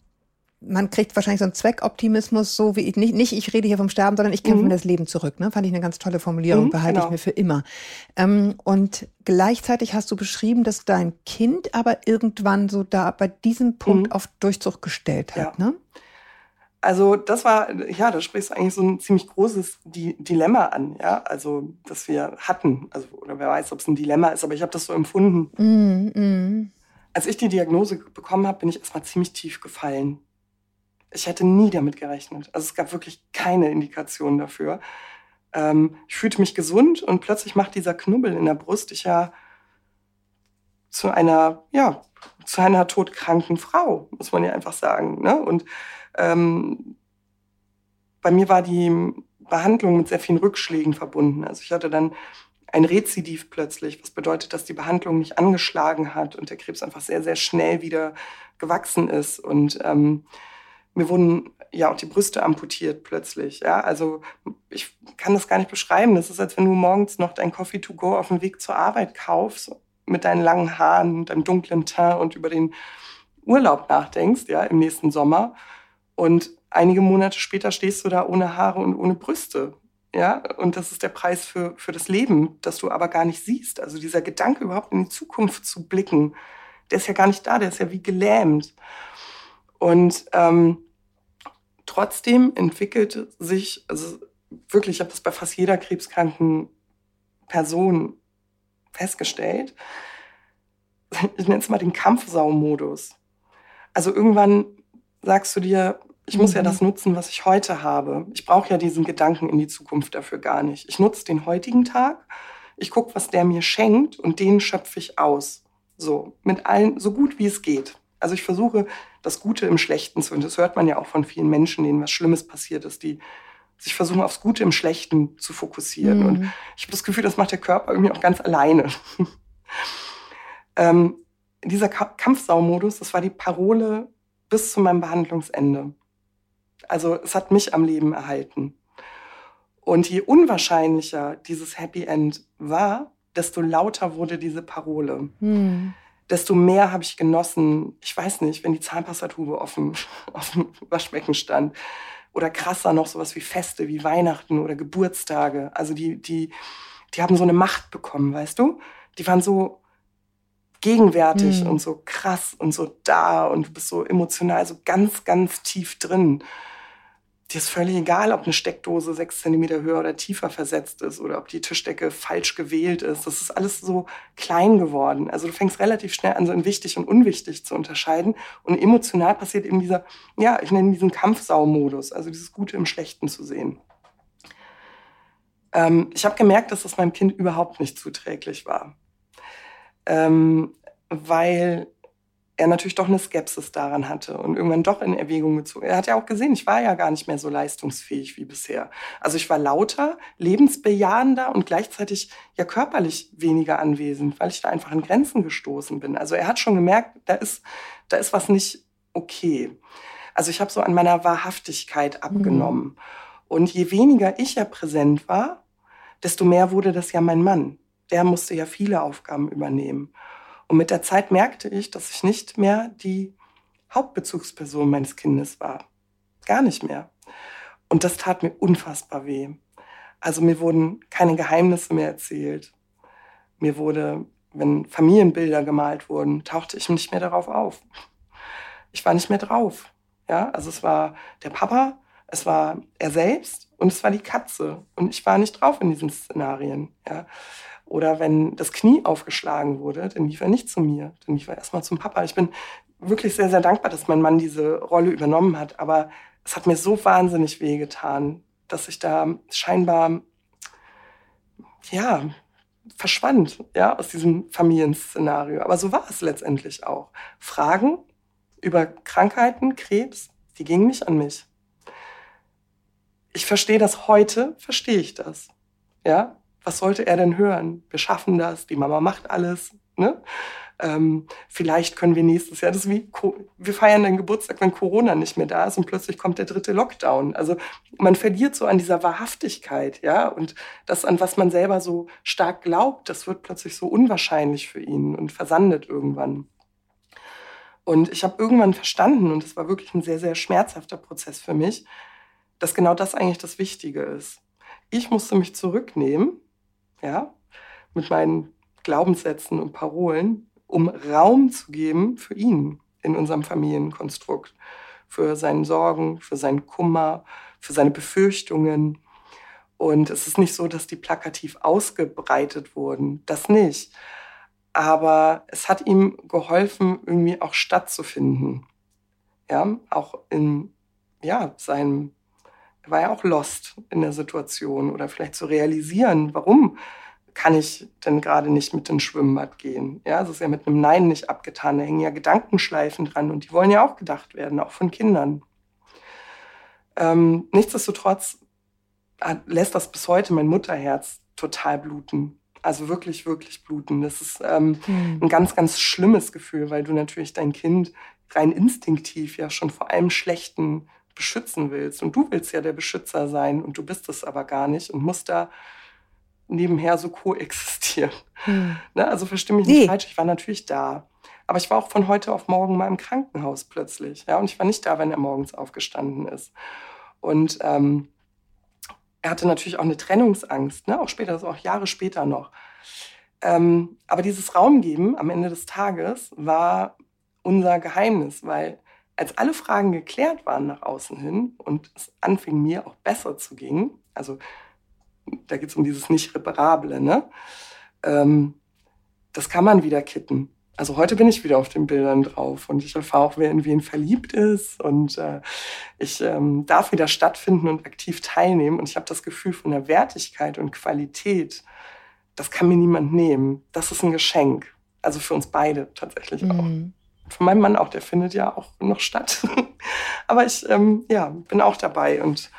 man kriegt wahrscheinlich so einen Zweckoptimismus, so wie ich nicht, nicht ich rede hier vom Sterben, sondern ich kämpfe mhm. mir das Leben zurück. Ne? Fand ich eine ganz tolle Formulierung, mhm, behalte genau. ich mir für immer. Ähm, und gleichzeitig hast du beschrieben, dass dein Kind aber irgendwann so da bei diesem Punkt mhm. auf Durchzug gestellt hat. Ja. Ne? Also das war, ja, da sprichst du eigentlich so ein ziemlich großes Dilemma an, ja, also das wir hatten, also oder wer weiß, ob es ein Dilemma ist, aber ich habe das so empfunden. Mm, mm. Als ich die Diagnose bekommen habe, bin ich erstmal ziemlich tief gefallen ich hätte nie damit gerechnet. Also es gab wirklich keine Indikation dafür. Ähm, ich fühlte mich gesund und plötzlich macht dieser Knubbel in der Brust dich ja zu einer, ja, zu einer todkranken Frau, muss man ja einfach sagen. Ne? Und ähm, bei mir war die Behandlung mit sehr vielen Rückschlägen verbunden. Also ich hatte dann ein Rezidiv plötzlich, was bedeutet, dass die Behandlung nicht angeschlagen hat und der Krebs einfach sehr, sehr schnell wieder gewachsen ist. Und ähm, mir wurden ja auch die Brüste amputiert plötzlich. Ja, also ich kann das gar nicht beschreiben. Das ist, als wenn du morgens noch dein Coffee to go auf dem Weg zur Arbeit kaufst mit deinen langen Haaren, deinem dunklen Teint und über den Urlaub nachdenkst, ja, im nächsten Sommer. Und einige Monate später stehst du da ohne Haare und ohne Brüste. Ja, und das ist der Preis für, für das Leben, das du aber gar nicht siehst. Also dieser Gedanke, überhaupt in die Zukunft zu blicken, der ist ja gar nicht da, der ist ja wie gelähmt. Und ähm, Trotzdem entwickelt sich, also wirklich, ich habe das bei fast jeder krebskranken Person festgestellt, ich nenne es mal den Kampfsau-Modus. Also irgendwann sagst du dir, ich muss mhm. ja das nutzen, was ich heute habe. Ich brauche ja diesen Gedanken in die Zukunft dafür gar nicht. Ich nutze den heutigen Tag, ich gucke, was der mir schenkt und den schöpfe ich aus. So, mit allen, so gut wie es geht. Also ich versuche, das Gute im Schlechten zu, und das hört man ja auch von vielen Menschen, denen was Schlimmes passiert ist, die sich versuchen, aufs Gute im Schlechten zu fokussieren. Mhm. Und ich habe das Gefühl, das macht der Körper irgendwie auch ganz alleine. *laughs* ähm, dieser Kampfsaumodus, das war die Parole bis zu meinem Behandlungsende. Also es hat mich am Leben erhalten. Und je unwahrscheinlicher dieses Happy End war, desto lauter wurde diese Parole. Mhm desto mehr habe ich genossen, ich weiß nicht, wenn die Zahnpastatube offen auf dem Waschbecken stand. Oder krasser noch sowas wie Feste, wie Weihnachten oder Geburtstage. Also die, die, die haben so eine Macht bekommen, weißt du? Die waren so gegenwärtig mhm. und so krass und so da und du bist so emotional, so ganz, ganz tief drin dir ist völlig egal, ob eine Steckdose sechs Zentimeter höher oder tiefer versetzt ist oder ob die Tischdecke falsch gewählt ist. Das ist alles so klein geworden. Also du fängst relativ schnell an, so in wichtig und unwichtig zu unterscheiden. Und emotional passiert eben dieser, ja, ich nenne diesen Kampfsaumodus, also dieses Gute im Schlechten zu sehen. Ähm, ich habe gemerkt, dass das meinem Kind überhaupt nicht zuträglich war. Ähm, weil er natürlich doch eine Skepsis daran hatte und irgendwann doch in Erwägung gezogen. Er hat ja auch gesehen, ich war ja gar nicht mehr so leistungsfähig wie bisher. Also ich war lauter, lebensbejahender und gleichzeitig ja körperlich weniger anwesend, weil ich da einfach an Grenzen gestoßen bin. Also er hat schon gemerkt, da ist, da ist was nicht okay. Also ich habe so an meiner Wahrhaftigkeit mhm. abgenommen. Mhm. Und je weniger ich ja präsent war, desto mehr wurde das ja mein Mann. Der musste ja viele Aufgaben übernehmen. Und mit der Zeit merkte ich, dass ich nicht mehr die Hauptbezugsperson meines Kindes war. gar nicht mehr. Und das tat mir unfassbar weh. Also mir wurden keine Geheimnisse mehr erzählt. Mir wurde, wenn Familienbilder gemalt wurden, tauchte ich nicht mehr darauf auf. Ich war nicht mehr drauf. Ja, also es war der Papa, es war er selbst und es war die Katze. Und ich war nicht drauf in diesen Szenarien. Ja. Oder wenn das Knie aufgeschlagen wurde, dann lief er nicht zu mir, dann lief er erstmal zum Papa. Ich bin wirklich sehr, sehr dankbar, dass mein Mann diese Rolle übernommen hat. Aber es hat mir so wahnsinnig wehgetan, dass ich da scheinbar, ja, verschwand, ja, aus diesem Familienszenario. Aber so war es letztendlich auch. Fragen über Krankheiten, Krebs, die gingen nicht an mich. Ich verstehe das heute, verstehe ich das. Ja, was sollte er denn hören? Wir schaffen das, die Mama macht alles. Ne? Ähm, vielleicht können wir nächstes Jahr, das ist wie, wir feiern den Geburtstag, wenn Corona nicht mehr da ist und plötzlich kommt der dritte Lockdown. Also man verliert so an dieser Wahrhaftigkeit, ja, und das, an was man selber so stark glaubt, das wird plötzlich so unwahrscheinlich für ihn und versandet irgendwann. Und ich habe irgendwann verstanden, und es war wirklich ein sehr, sehr schmerzhafter Prozess für mich, dass genau das eigentlich das Wichtige ist. Ich musste mich zurücknehmen, ja, mit meinen Glaubenssätzen und Parolen um Raum zu geben für ihn in unserem Familienkonstrukt, für seine Sorgen, für seinen Kummer, für seine Befürchtungen. Und es ist nicht so, dass die plakativ ausgebreitet wurden, das nicht. Aber es hat ihm geholfen, irgendwie auch stattzufinden. Ja, auch in ja, seinem, war ja auch lost in der Situation oder vielleicht zu realisieren, warum kann ich denn gerade nicht mit ins Schwimmbad gehen? Ja, es ist ja mit einem Nein nicht abgetan. Da hängen ja Gedankenschleifen dran und die wollen ja auch gedacht werden, auch von Kindern. Ähm, nichtsdestotrotz lässt das bis heute mein Mutterherz total bluten. Also wirklich, wirklich bluten. Das ist ähm, hm. ein ganz, ganz schlimmes Gefühl, weil du natürlich dein Kind rein instinktiv ja schon vor allem Schlechten beschützen willst. Und du willst ja der Beschützer sein und du bist es aber gar nicht und musst da nebenher so koexistieren. Hm. Ne? Also verstehe mich nicht nee. falsch, ich war natürlich da. Aber ich war auch von heute auf morgen mal im Krankenhaus plötzlich. Ja? Und ich war nicht da, wenn er morgens aufgestanden ist. Und ähm, er hatte natürlich auch eine Trennungsangst, ne? auch später, also auch Jahre später noch. Ähm, aber dieses Raumgeben am Ende des Tages war unser Geheimnis, weil als alle Fragen geklärt waren nach außen hin und es anfing mir auch besser zu gehen, also da geht es um dieses Nicht-Reparable, ne? Ähm, das kann man wieder kitten. Also heute bin ich wieder auf den Bildern drauf und ich erfahre auch, wer in wen verliebt ist und äh, ich ähm, darf wieder stattfinden und aktiv teilnehmen und ich habe das Gefühl von der Wertigkeit und Qualität, das kann mir niemand nehmen. Das ist ein Geschenk. Also für uns beide tatsächlich mhm. Von meinem Mann auch, der findet ja auch noch statt. *laughs* Aber ich ähm, ja, bin auch dabei und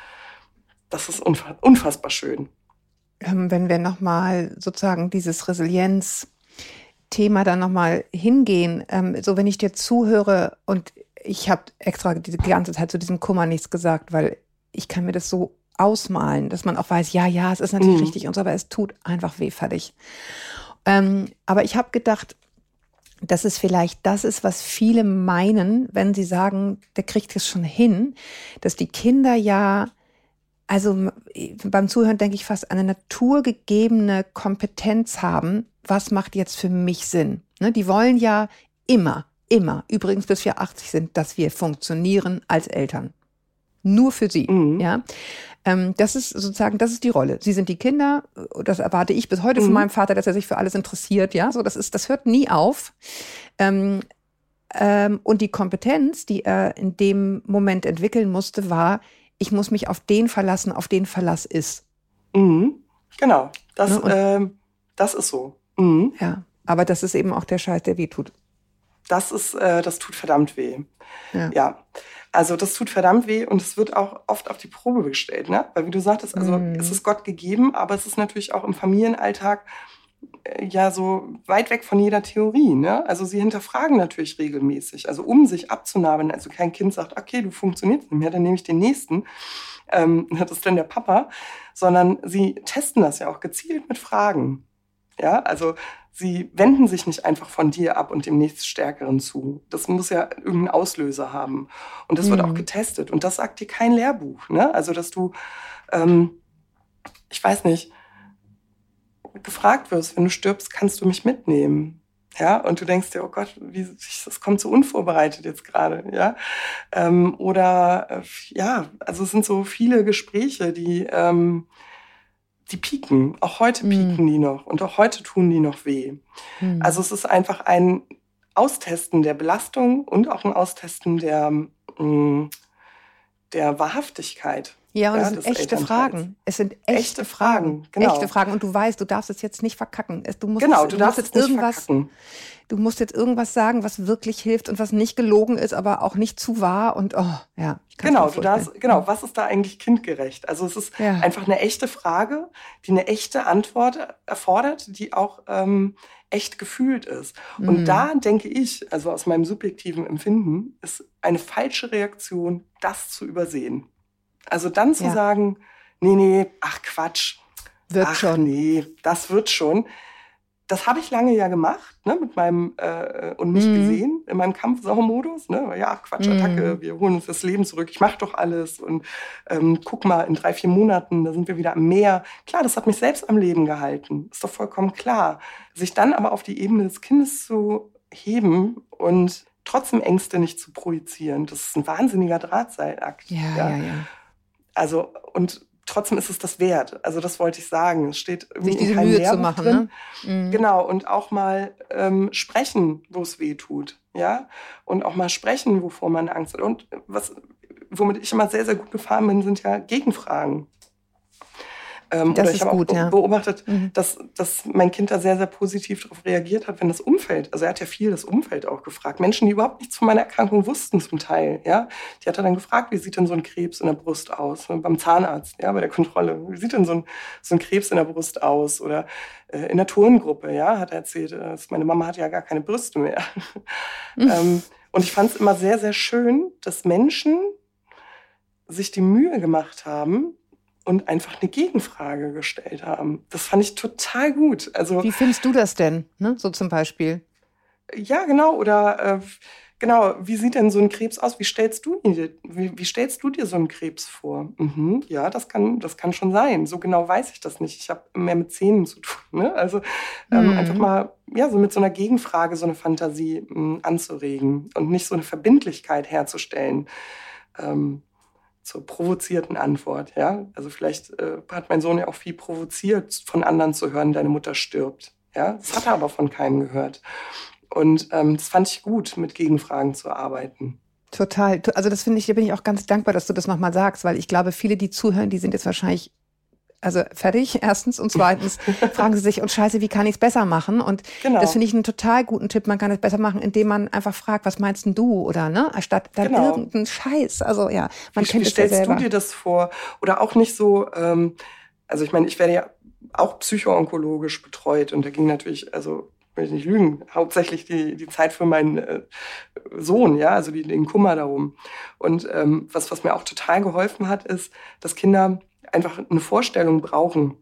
das ist unfassbar schön. Ähm, wenn wir nochmal sozusagen dieses Resilienz-Thema dann nochmal hingehen, ähm, so wenn ich dir zuhöre und ich habe extra die ganze Zeit zu diesem Kummer nichts gesagt, weil ich kann mir das so ausmalen, dass man auch weiß, ja, ja, es ist natürlich mhm. richtig und so, aber es tut einfach weh fertig. Ähm, aber ich habe gedacht, dass es vielleicht das ist, was viele meinen, wenn sie sagen, der kriegt es schon hin, dass die Kinder ja also beim Zuhören denke ich fast eine naturgegebene Kompetenz haben, was macht jetzt für mich Sinn. Ne? Die wollen ja immer, immer, übrigens bis wir 80 sind, dass wir funktionieren als Eltern. Nur für sie, mhm. ja. Ähm, das ist sozusagen, das ist die Rolle. Sie sind die Kinder, das erwarte ich bis heute mhm. von meinem Vater, dass er sich für alles interessiert, ja. So, das ist, das hört nie auf. Ähm, ähm, und die Kompetenz, die er in dem Moment entwickeln musste, war, ich muss mich auf den verlassen, auf den Verlass ist. Mhm. Genau, das, ne? das ist so. Mhm. Ja, aber das ist eben auch der Scheiß, der weh tut. Das ist, äh, das tut verdammt weh. Ja. ja. Also das tut verdammt weh und es wird auch oft auf die Probe gestellt, ne? Weil wie du sagtest, also mhm. es ist Gott gegeben, aber es ist natürlich auch im Familienalltag äh, ja so weit weg von jeder Theorie. Ne? Also sie hinterfragen natürlich regelmäßig, also um sich abzunabeln. Also kein Kind sagt, okay, du funktionierst nicht mehr, dann nehme ich den nächsten. Ähm, *laughs* das ist dann der Papa, sondern sie testen das ja auch gezielt mit Fragen. Ja, also sie wenden sich nicht einfach von dir ab und dem nächststärkeren zu. Das muss ja irgendeinen Auslöser haben. Und das mhm. wird auch getestet. Und das sagt dir kein Lehrbuch. Ne? Also, dass du, ähm, ich weiß nicht, gefragt wirst, wenn du stirbst, kannst du mich mitnehmen. Ja, und du denkst dir, oh Gott, wie, das kommt so unvorbereitet jetzt gerade, ja. Ähm, oder äh, ja, also es sind so viele Gespräche, die ähm, die pieken. Auch heute pieken mm. die noch und auch heute tun die noch weh. Mm. Also es ist einfach ein Austesten der Belastung und auch ein Austesten der, mm, der Wahrhaftigkeit. Ja, und ja, es sind echte Fragen. Es sind echte, echte Fragen. Fragen. Genau. Echte Fragen. Und du weißt, du darfst es jetzt nicht verkacken. Du musst genau, du, du darfst jetzt irgendwas. Verkacken. Du musst jetzt irgendwas sagen, was wirklich hilft und was nicht gelogen ist, aber auch nicht zu wahr. Und oh, ja. Genau, du darfst, genau. Was ist da eigentlich kindgerecht? Also es ist ja. einfach eine echte Frage, die eine echte Antwort erfordert, die auch ähm, echt gefühlt ist. Mhm. Und da denke ich, also aus meinem subjektiven Empfinden, ist eine falsche Reaktion, das zu übersehen. Also dann zu ja. sagen, nee, nee, ach Quatsch. Wird ach, schon. Nee, das wird schon. Das habe ich lange ja gemacht, ne, mit meinem äh, und nicht mhm. gesehen in meinem Kampfsauermodus. Ne? Ja, Quatsch, Attacke, mhm. wir holen uns das Leben zurück, ich mache doch alles und ähm, guck mal, in drei, vier Monaten, da sind wir wieder am Meer. Klar, das hat mich selbst am Leben gehalten, ist doch vollkommen klar. Sich dann aber auf die Ebene des Kindes zu heben und trotzdem Ängste nicht zu projizieren, das ist ein wahnsinniger Drahtseilakt. Ja, ja, ja. ja. Also, und trotzdem ist es das wert. Also das wollte ich sagen. Es steht irgendwie Sich diese Mühe Lehrbuch zu machen, drin. Ne? Mhm. Genau. Und auch mal ähm, sprechen, wo es weh tut. Ja. Und auch mal sprechen, wovor man Angst hat. Und was, womit ich immer sehr, sehr gut gefahren bin, sind ja Gegenfragen. Ähm, das oder ich habe auch ja. beobachtet, mhm. dass, dass mein Kind da sehr, sehr positiv darauf reagiert hat, wenn das Umfeld, also er hat ja viel das Umfeld auch gefragt. Menschen, die überhaupt nichts von meiner Erkrankung wussten zum Teil, ja. Die hat er dann gefragt, wie sieht denn so ein Krebs in der Brust aus? Beim Zahnarzt, ja, bei der Kontrolle. Wie sieht denn so ein, so ein Krebs in der Brust aus? Oder äh, in der Turngruppe, ja, hat er erzählt, äh, meine Mama hat ja gar keine Brüste mehr. Mhm. *laughs* ähm, und ich fand es immer sehr, sehr schön, dass Menschen sich die Mühe gemacht haben, und einfach eine Gegenfrage gestellt haben. Das fand ich total gut. Also wie findest du das denn? Ne? So zum Beispiel. Ja, genau. Oder äh, genau. Wie sieht denn so ein Krebs aus? Wie stellst du dir, wie, wie stellst du dir so einen Krebs vor? Mhm, ja, das kann, das kann schon sein. So genau weiß ich das nicht. Ich habe mehr mit Zähnen zu tun. Ne? Also ähm, mhm. einfach mal ja so mit so einer Gegenfrage so eine Fantasie mh, anzuregen und nicht so eine Verbindlichkeit herzustellen. Ähm, zur provozierten Antwort. Ja? Also vielleicht äh, hat mein Sohn ja auch viel provoziert, von anderen zu hören, deine Mutter stirbt. Ja? Das hat er aber von keinem gehört. Und ähm, das fand ich gut, mit Gegenfragen zu arbeiten. Total. Also das finde ich, da bin ich auch ganz dankbar, dass du das nochmal sagst, weil ich glaube, viele, die zuhören, die sind jetzt wahrscheinlich also fertig, *laughs* erstens. Und zweitens fragen sie sich, und scheiße, wie kann ich es besser machen? Und genau. das finde ich einen total guten Tipp. Man kann es besser machen, indem man einfach fragt, was meinst denn du? Oder, ne? Anstatt dann genau. irgendeinen Scheiß. Also, ja, man wie, kennt wie es stellst ja du dir das vor? Oder auch nicht so, ähm, also ich meine, ich werde ja auch psychoonkologisch betreut und da ging natürlich, also will ich nicht lügen, hauptsächlich die, die Zeit für meinen äh, Sohn, ja, also die, den Kummer darum. Und ähm, was, was mir auch total geholfen hat, ist, dass Kinder einfach eine Vorstellung brauchen,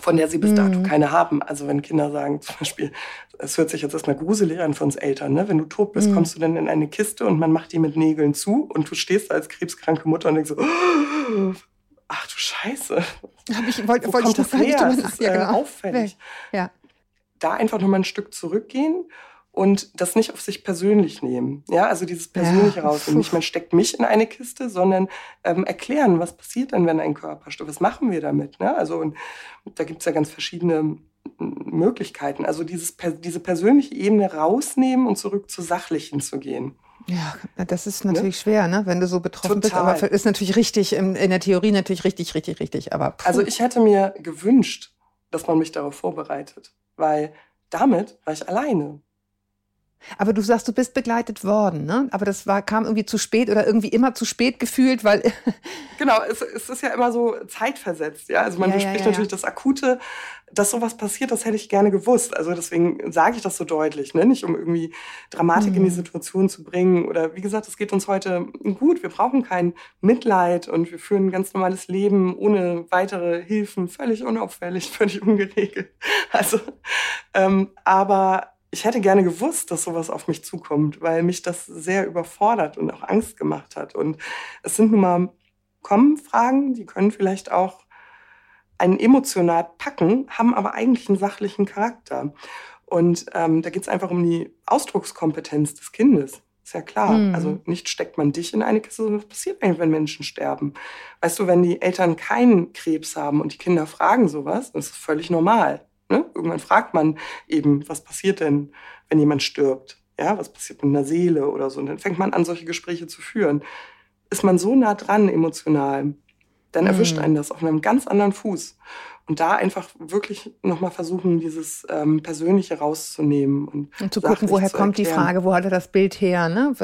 von der sie bis dato mhm. keine haben. Also wenn Kinder sagen, zum Beispiel, es hört sich jetzt erstmal gruselig an für uns Eltern, ne? wenn du tot bist, mhm. kommst du dann in eine Kiste und man macht die mit Nägeln zu und du stehst als krebskranke Mutter und denkst so, oh, *gasps* ach du Scheiße. Hab ich, wollte, wollte ich das her? Das ist ja, genau. auffällig. Ja. Da einfach nochmal ein Stück zurückgehen und das nicht auf sich persönlich nehmen. Ja, also dieses Persönliche ja. rausnehmen. Nicht man steckt mich in eine Kiste, sondern ähm, erklären, was passiert denn, wenn ein Körper stirbt? Was machen wir damit? Ne? Also und da gibt's ja ganz verschiedene Möglichkeiten. Also dieses, diese persönliche Ebene rausnehmen und zurück zu Sachlichen zu gehen. Ja, das ist natürlich ne? schwer, ne? wenn du so betroffen Total. bist. Aber ist natürlich richtig, in, in der Theorie natürlich richtig, richtig, richtig. Aber puh. also ich hätte mir gewünscht, dass man mich darauf vorbereitet, weil damit war ich alleine. Aber du sagst, du bist begleitet worden, ne? Aber das war, kam irgendwie zu spät oder irgendwie immer zu spät gefühlt, weil. *laughs* genau, es, es, ist ja immer so zeitversetzt, ja. Also man ja, bespricht ja, ja, natürlich das Akute, dass sowas passiert, das hätte ich gerne gewusst. Also deswegen sage ich das so deutlich, ne? Nicht um irgendwie Dramatik mhm. in die mhm. Situation zu bringen. Oder wie gesagt, es geht uns heute gut. Wir brauchen kein Mitleid und wir führen ein ganz normales Leben ohne weitere Hilfen, völlig unauffällig, *laughs* völlig ungeregelt. Also, ähm, aber ich hätte gerne gewusst, dass sowas auf mich zukommt, weil mich das sehr überfordert und auch Angst gemacht hat. Und es sind nun mal kommen Fragen, die können vielleicht auch einen emotional packen, haben aber eigentlich einen sachlichen Charakter. Und ähm, da geht es einfach um die Ausdruckskompetenz des Kindes. Ist ja klar. Mhm. Also nicht steckt man dich in eine Kiste, sondern was passiert eigentlich, wenn Menschen sterben? Weißt du, wenn die Eltern keinen Krebs haben und die Kinder fragen sowas, das ist völlig normal. Ne? Irgendwann fragt man eben, was passiert denn, wenn jemand stirbt? Ja, was passiert mit einer Seele oder so? Und dann fängt man an, solche Gespräche zu führen. Ist man so nah dran emotional, dann erwischt mhm. einen das auf einem ganz anderen Fuß. Und da einfach wirklich nochmal versuchen, dieses ähm, Persönliche rauszunehmen. Und, und zu gucken, woher zu kommt die Frage, wo hat er das Bild her? Ne?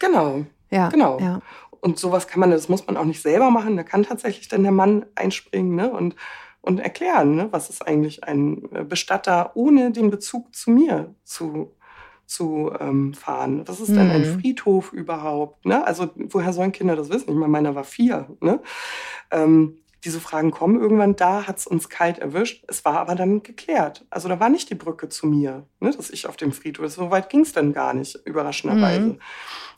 Genau. Ja, genau. Ja. Und sowas kann man, das muss man auch nicht selber machen. Da kann tatsächlich dann der Mann einspringen ne? und und erklären, ne, was ist eigentlich ein äh, Bestatter, ohne den Bezug zu mir zu, zu ähm, fahren. Was ist mhm. denn ein mhm. Friedhof überhaupt? Ne? Also woher sollen Kinder das wissen? Ich meine, meiner war vier. Ne? Ähm, diese Fragen kommen irgendwann, da hat es uns kalt erwischt. Es war aber dann geklärt. Also da war nicht die Brücke zu mir, ne, dass ich auf dem Friedhof. So weit ging es dann gar nicht, überraschenderweise. Mhm.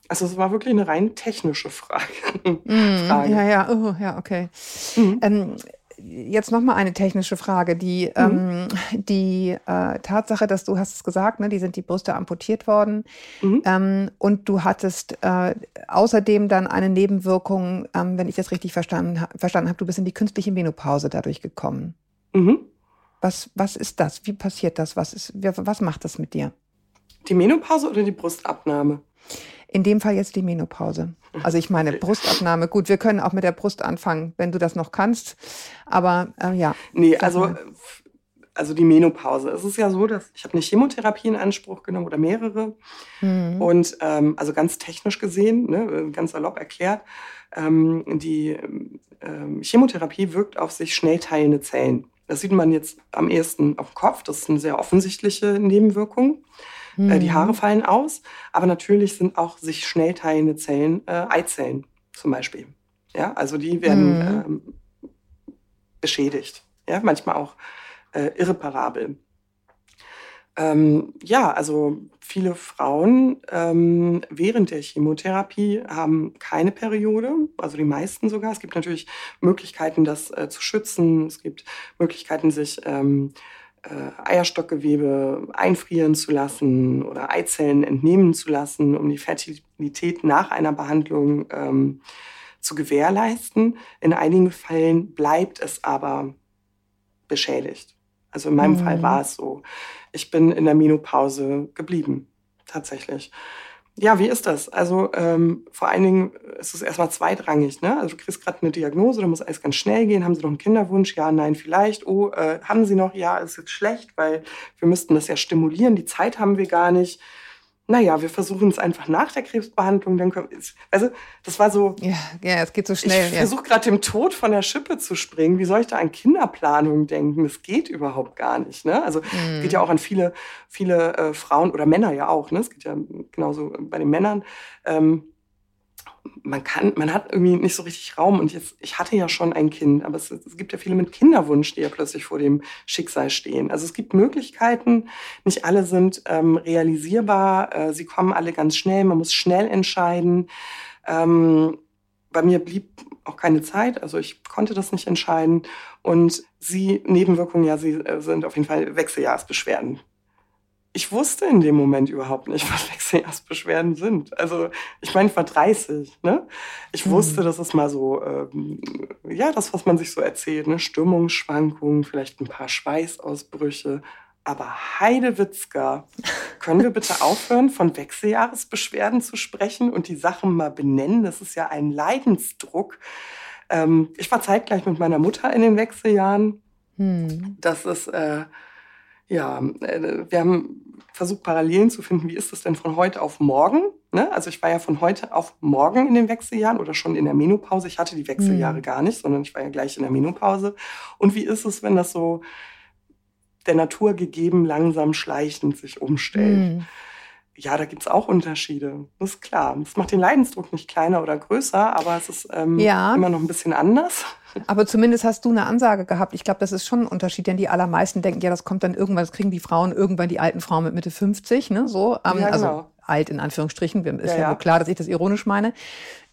Also es war wirklich eine rein technische Frage. *laughs* Mhm. Frage. Ja, ja, oh, ja, okay. Mhm. Ähm, jetzt noch mal eine technische Frage. Die, mhm. ähm, die äh, Tatsache, dass du hast es gesagt, ne, die sind die Brüste amputiert worden mhm. ähm, und du hattest äh, außerdem dann eine Nebenwirkung, ähm, wenn ich das richtig verstanden, verstanden habe, du bist in die künstliche Menopause dadurch gekommen. Mhm. Was, was ist das? Wie passiert das? Was, ist, was macht das mit dir? Die Menopause oder die Brustabnahme? In dem Fall jetzt die Menopause. Also ich meine *laughs* Brustabnahme. Gut, wir können auch mit der Brust anfangen, wenn du das noch kannst. Aber äh, ja. Nee, also, also die Menopause. Es ist ja so, dass ich habe eine Chemotherapie in Anspruch genommen oder mehrere. Mhm. Und ähm, also ganz technisch gesehen, ne, ganz salopp erklärt, ähm, die ähm, Chemotherapie wirkt auf sich schnell teilende Zellen. Das sieht man jetzt am ehesten auf dem Kopf. Das ist eine sehr offensichtliche Nebenwirkung. Mhm. die Haare mhm. fallen aus, aber natürlich sind auch sich schnell teilende Zellen äh, Eizellen zum Beispiel. Ja, also die werden mhm. ähm, beschädigt. Ja, manchmal auch äh, irreparabel. Ähm, ja, also viele Frauen ähm, während der Chemotherapie haben keine Periode, also die meisten sogar. Es gibt natürlich Möglichkeiten, das äh, zu schützen. Es gibt Möglichkeiten, sich ähm, äh, Eierstockgewebe einfrieren zu lassen oder Eizellen entnehmen zu lassen, um die Fertilität nach einer Behandlung ähm, zu gewährleisten. In einigen Fällen bleibt es aber beschädigt. Also in meinem mhm. Fall war es so. Ich bin in der Menopause geblieben, tatsächlich. Ja, wie ist das? Also ähm, vor allen Dingen ist es erstmal zweitrangig. Ne? Also du kriegst gerade eine Diagnose, da muss alles ganz schnell gehen. Haben Sie noch einen Kinderwunsch? Ja, nein, vielleicht. Oh, äh, haben Sie noch? Ja, ist jetzt schlecht, weil wir müssten das ja stimulieren. Die Zeit haben wir gar nicht naja, wir versuchen es einfach nach der Krebsbehandlung. Dann können, also das war so. Ja, ja, es geht so schnell. Ich ja. versuche gerade dem Tod von der Schippe zu springen. Wie soll ich da an Kinderplanung denken? Das geht überhaupt gar nicht. Ne? Also mhm. es geht ja auch an viele, viele äh, Frauen oder Männer ja auch. Ne? Es geht ja genauso bei den Männern. Ähm, man kann, man hat irgendwie nicht so richtig Raum. Und jetzt, ich hatte ja schon ein Kind, aber es, es, gibt ja viele mit Kinderwunsch, die ja plötzlich vor dem Schicksal stehen. Also es gibt Möglichkeiten, nicht alle sind ähm, realisierbar, äh, sie kommen alle ganz schnell, man muss schnell entscheiden. Ähm, bei mir blieb auch keine Zeit, also ich konnte das nicht entscheiden. Und sie, Nebenwirkungen, ja, sie äh, sind auf jeden Fall Wechseljahrsbeschwerden ich wusste in dem Moment überhaupt nicht, *laughs* was Wechseljahrsbeschwerden sind. Also ich meine, ich war 30. Ne? Ich mhm. wusste, das ist mal so, ähm, ja, das, was man sich so erzählt, ne? Stimmungsschwankungen, vielleicht ein paar Schweißausbrüche. Aber Heidewitzka, *laughs* können wir bitte aufhören, von Wechseljahresbeschwerden zu sprechen und die Sachen mal benennen? Das ist ja ein Leidensdruck. Ähm, ich war zeitgleich mit meiner Mutter in den Wechseljahren. Mhm. Das ist... Äh, Ja, äh, wir haben versucht, Parallelen zu finden. Wie ist das denn von heute auf morgen? Ne? Also ich war ja von heute auf morgen in den Wechseljahren oder schon in der Menopause. Ich hatte die Wechseljahre mhm. gar nicht, sondern ich war ja gleich in der Menopause. Und wie ist es, wenn das so der Natur gegeben langsam schleichend sich umstellt? Mhm. Ja, da gibt's auch Unterschiede. Das ist klar. Das macht den Leidensdruck nicht kleiner oder größer, aber es ist ähm, ja. immer noch ein bisschen anders. *laughs* Aber zumindest hast du eine Ansage gehabt. Ich glaube, das ist schon ein Unterschied, denn die allermeisten denken, ja, das kommt dann irgendwann, das kriegen die Frauen irgendwann, die alten Frauen mit Mitte 50, ne, so. Ähm, ja, also genau. Alt in Anführungsstrichen, ist ja, ja, ja. klar, dass ich das ironisch meine.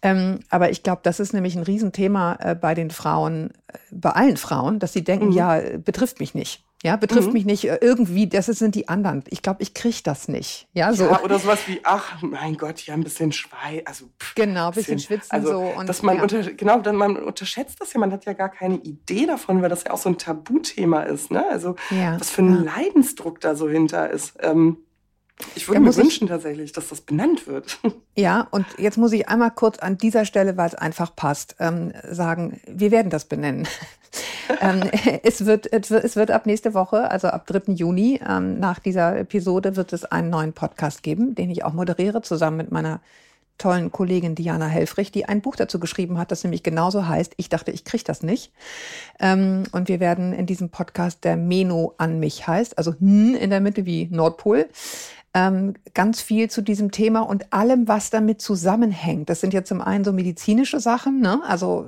Ähm, aber ich glaube, das ist nämlich ein Riesenthema äh, bei den Frauen, äh, bei allen Frauen, dass sie denken, mhm. ja, betrifft mich nicht. Ja, betrifft mhm. mich nicht äh, irgendwie, das sind die anderen. Ich glaube, ich kriege das nicht. Ja, so. Ja, oder sowas wie, ach, mein Gott, ja, ein bisschen Schweiß, also pff, Genau, ein bisschen, bisschen schwitzen also, so. Und, dass man ja. unter, genau, dann man unterschätzt das ja, man hat ja gar keine Idee davon, weil das ja auch so ein Tabuthema ist, ne? Also ja. was für ein Leidensdruck da so hinter ist. Ähm, ich würde mir wünschen ich, tatsächlich, dass das benannt wird. *laughs* Ja, und jetzt muss ich einmal kurz an dieser Stelle, weil es einfach passt, ähm, sagen, wir werden das benennen. Ähm, *laughs* es, wird, es wird ab nächste Woche, also ab 3. Juni, ähm, nach dieser Episode, wird es einen neuen Podcast geben, den ich auch moderiere, zusammen mit meiner tollen Kollegin Diana Helfrich, die ein Buch dazu geschrieben hat, das nämlich genauso heißt, ich dachte, ich kriege das nicht. Ähm, und wir werden in diesem Podcast, der Meno an mich heißt, also N in der Mitte wie Nordpol, ähm, ganz viel zu diesem Thema und allem, was damit zusammenhängt. Das sind ja zum einen so medizinische Sachen, ne? Also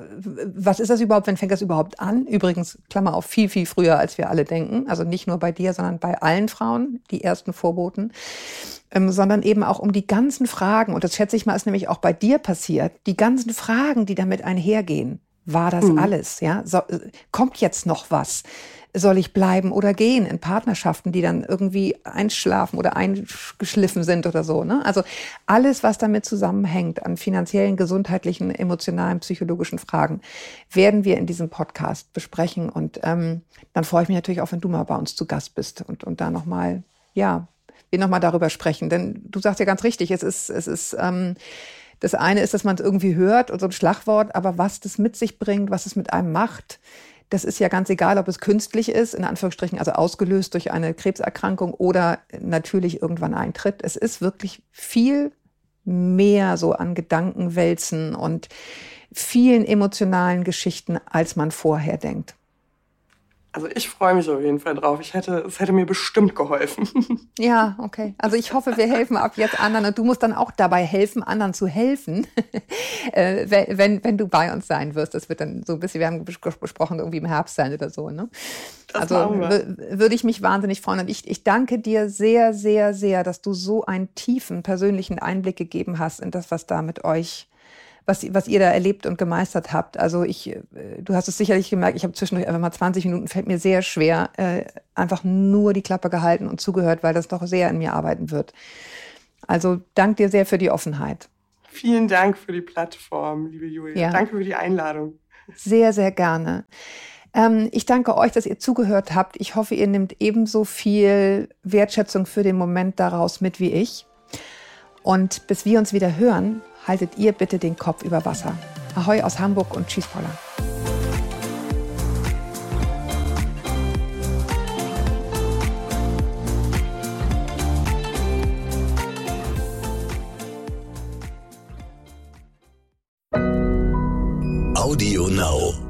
was ist das überhaupt, wenn fängt das überhaupt an? Übrigens, Klammer auf, viel, viel früher, als wir alle denken. Also nicht nur bei dir, sondern bei allen Frauen, die ersten Vorboten. Ähm, sondern eben auch um die ganzen Fragen, und das schätze ich mal, ist nämlich auch bei dir passiert, die ganzen Fragen, die damit einhergehen. War das mhm. alles? Ja, so, äh, kommt jetzt noch was? Soll ich bleiben oder gehen in Partnerschaften, die dann irgendwie einschlafen oder eingeschliffen sind oder so. Ne? Also alles, was damit zusammenhängt an finanziellen, gesundheitlichen, emotionalen, psychologischen Fragen, werden wir in diesem Podcast besprechen. Und ähm, dann freue ich mich natürlich auch, wenn du mal bei uns zu Gast bist und, und da nochmal, ja, wir nochmal darüber sprechen. Denn du sagst ja ganz richtig, es ist, es ist, ähm, das eine ist, dass man es irgendwie hört und so ein Schlagwort, aber was das mit sich bringt, was es mit einem macht, das ist ja ganz egal, ob es künstlich ist, in Anführungsstrichen, also ausgelöst durch eine Krebserkrankung oder natürlich irgendwann eintritt. Es ist wirklich viel mehr so an Gedankenwälzen und vielen emotionalen Geschichten, als man vorher denkt. Also ich freue mich auf jeden Fall drauf. Ich hätte, es hätte mir bestimmt geholfen. *laughs* Ja, okay. Also ich hoffe, wir helfen ab jetzt anderen und du musst dann auch dabei helfen, anderen zu helfen, *laughs* äh, wenn, wenn du bei uns sein wirst. Das wird dann so ein bisschen, wir haben besprochen, irgendwie im Herbst sein oder so. Ne? Das also würde ich mich wahnsinnig freuen. Und ich, ich danke dir sehr, sehr, sehr, dass du so einen tiefen persönlichen Einblick gegeben hast in das, was da mit euch was, was ihr da erlebt und gemeistert habt. Also ich, äh, du hast es sicherlich gemerkt, ich habe zwischendurch einfach mal 20 Minuten, fällt mir sehr schwer, äh, einfach nur die Klappe gehalten und zugehört, weil das doch sehr in mir arbeiten wird. Also dank dir sehr für die Offenheit. Vielen Dank für die Plattform, liebe Julia. Ja. Danke für die Einladung. Sehr, sehr gerne. Ähm, ich danke euch, dass ihr zugehört habt. Ich hoffe, ihr nehmt ebenso viel Wertschätzung für den Moment daraus mit wie ich. Und bis wir uns wieder hören, haltet ihr bitte den Kopf über Wasser. Ahoi aus Hamburg und tschüss, Paula. Audio Now.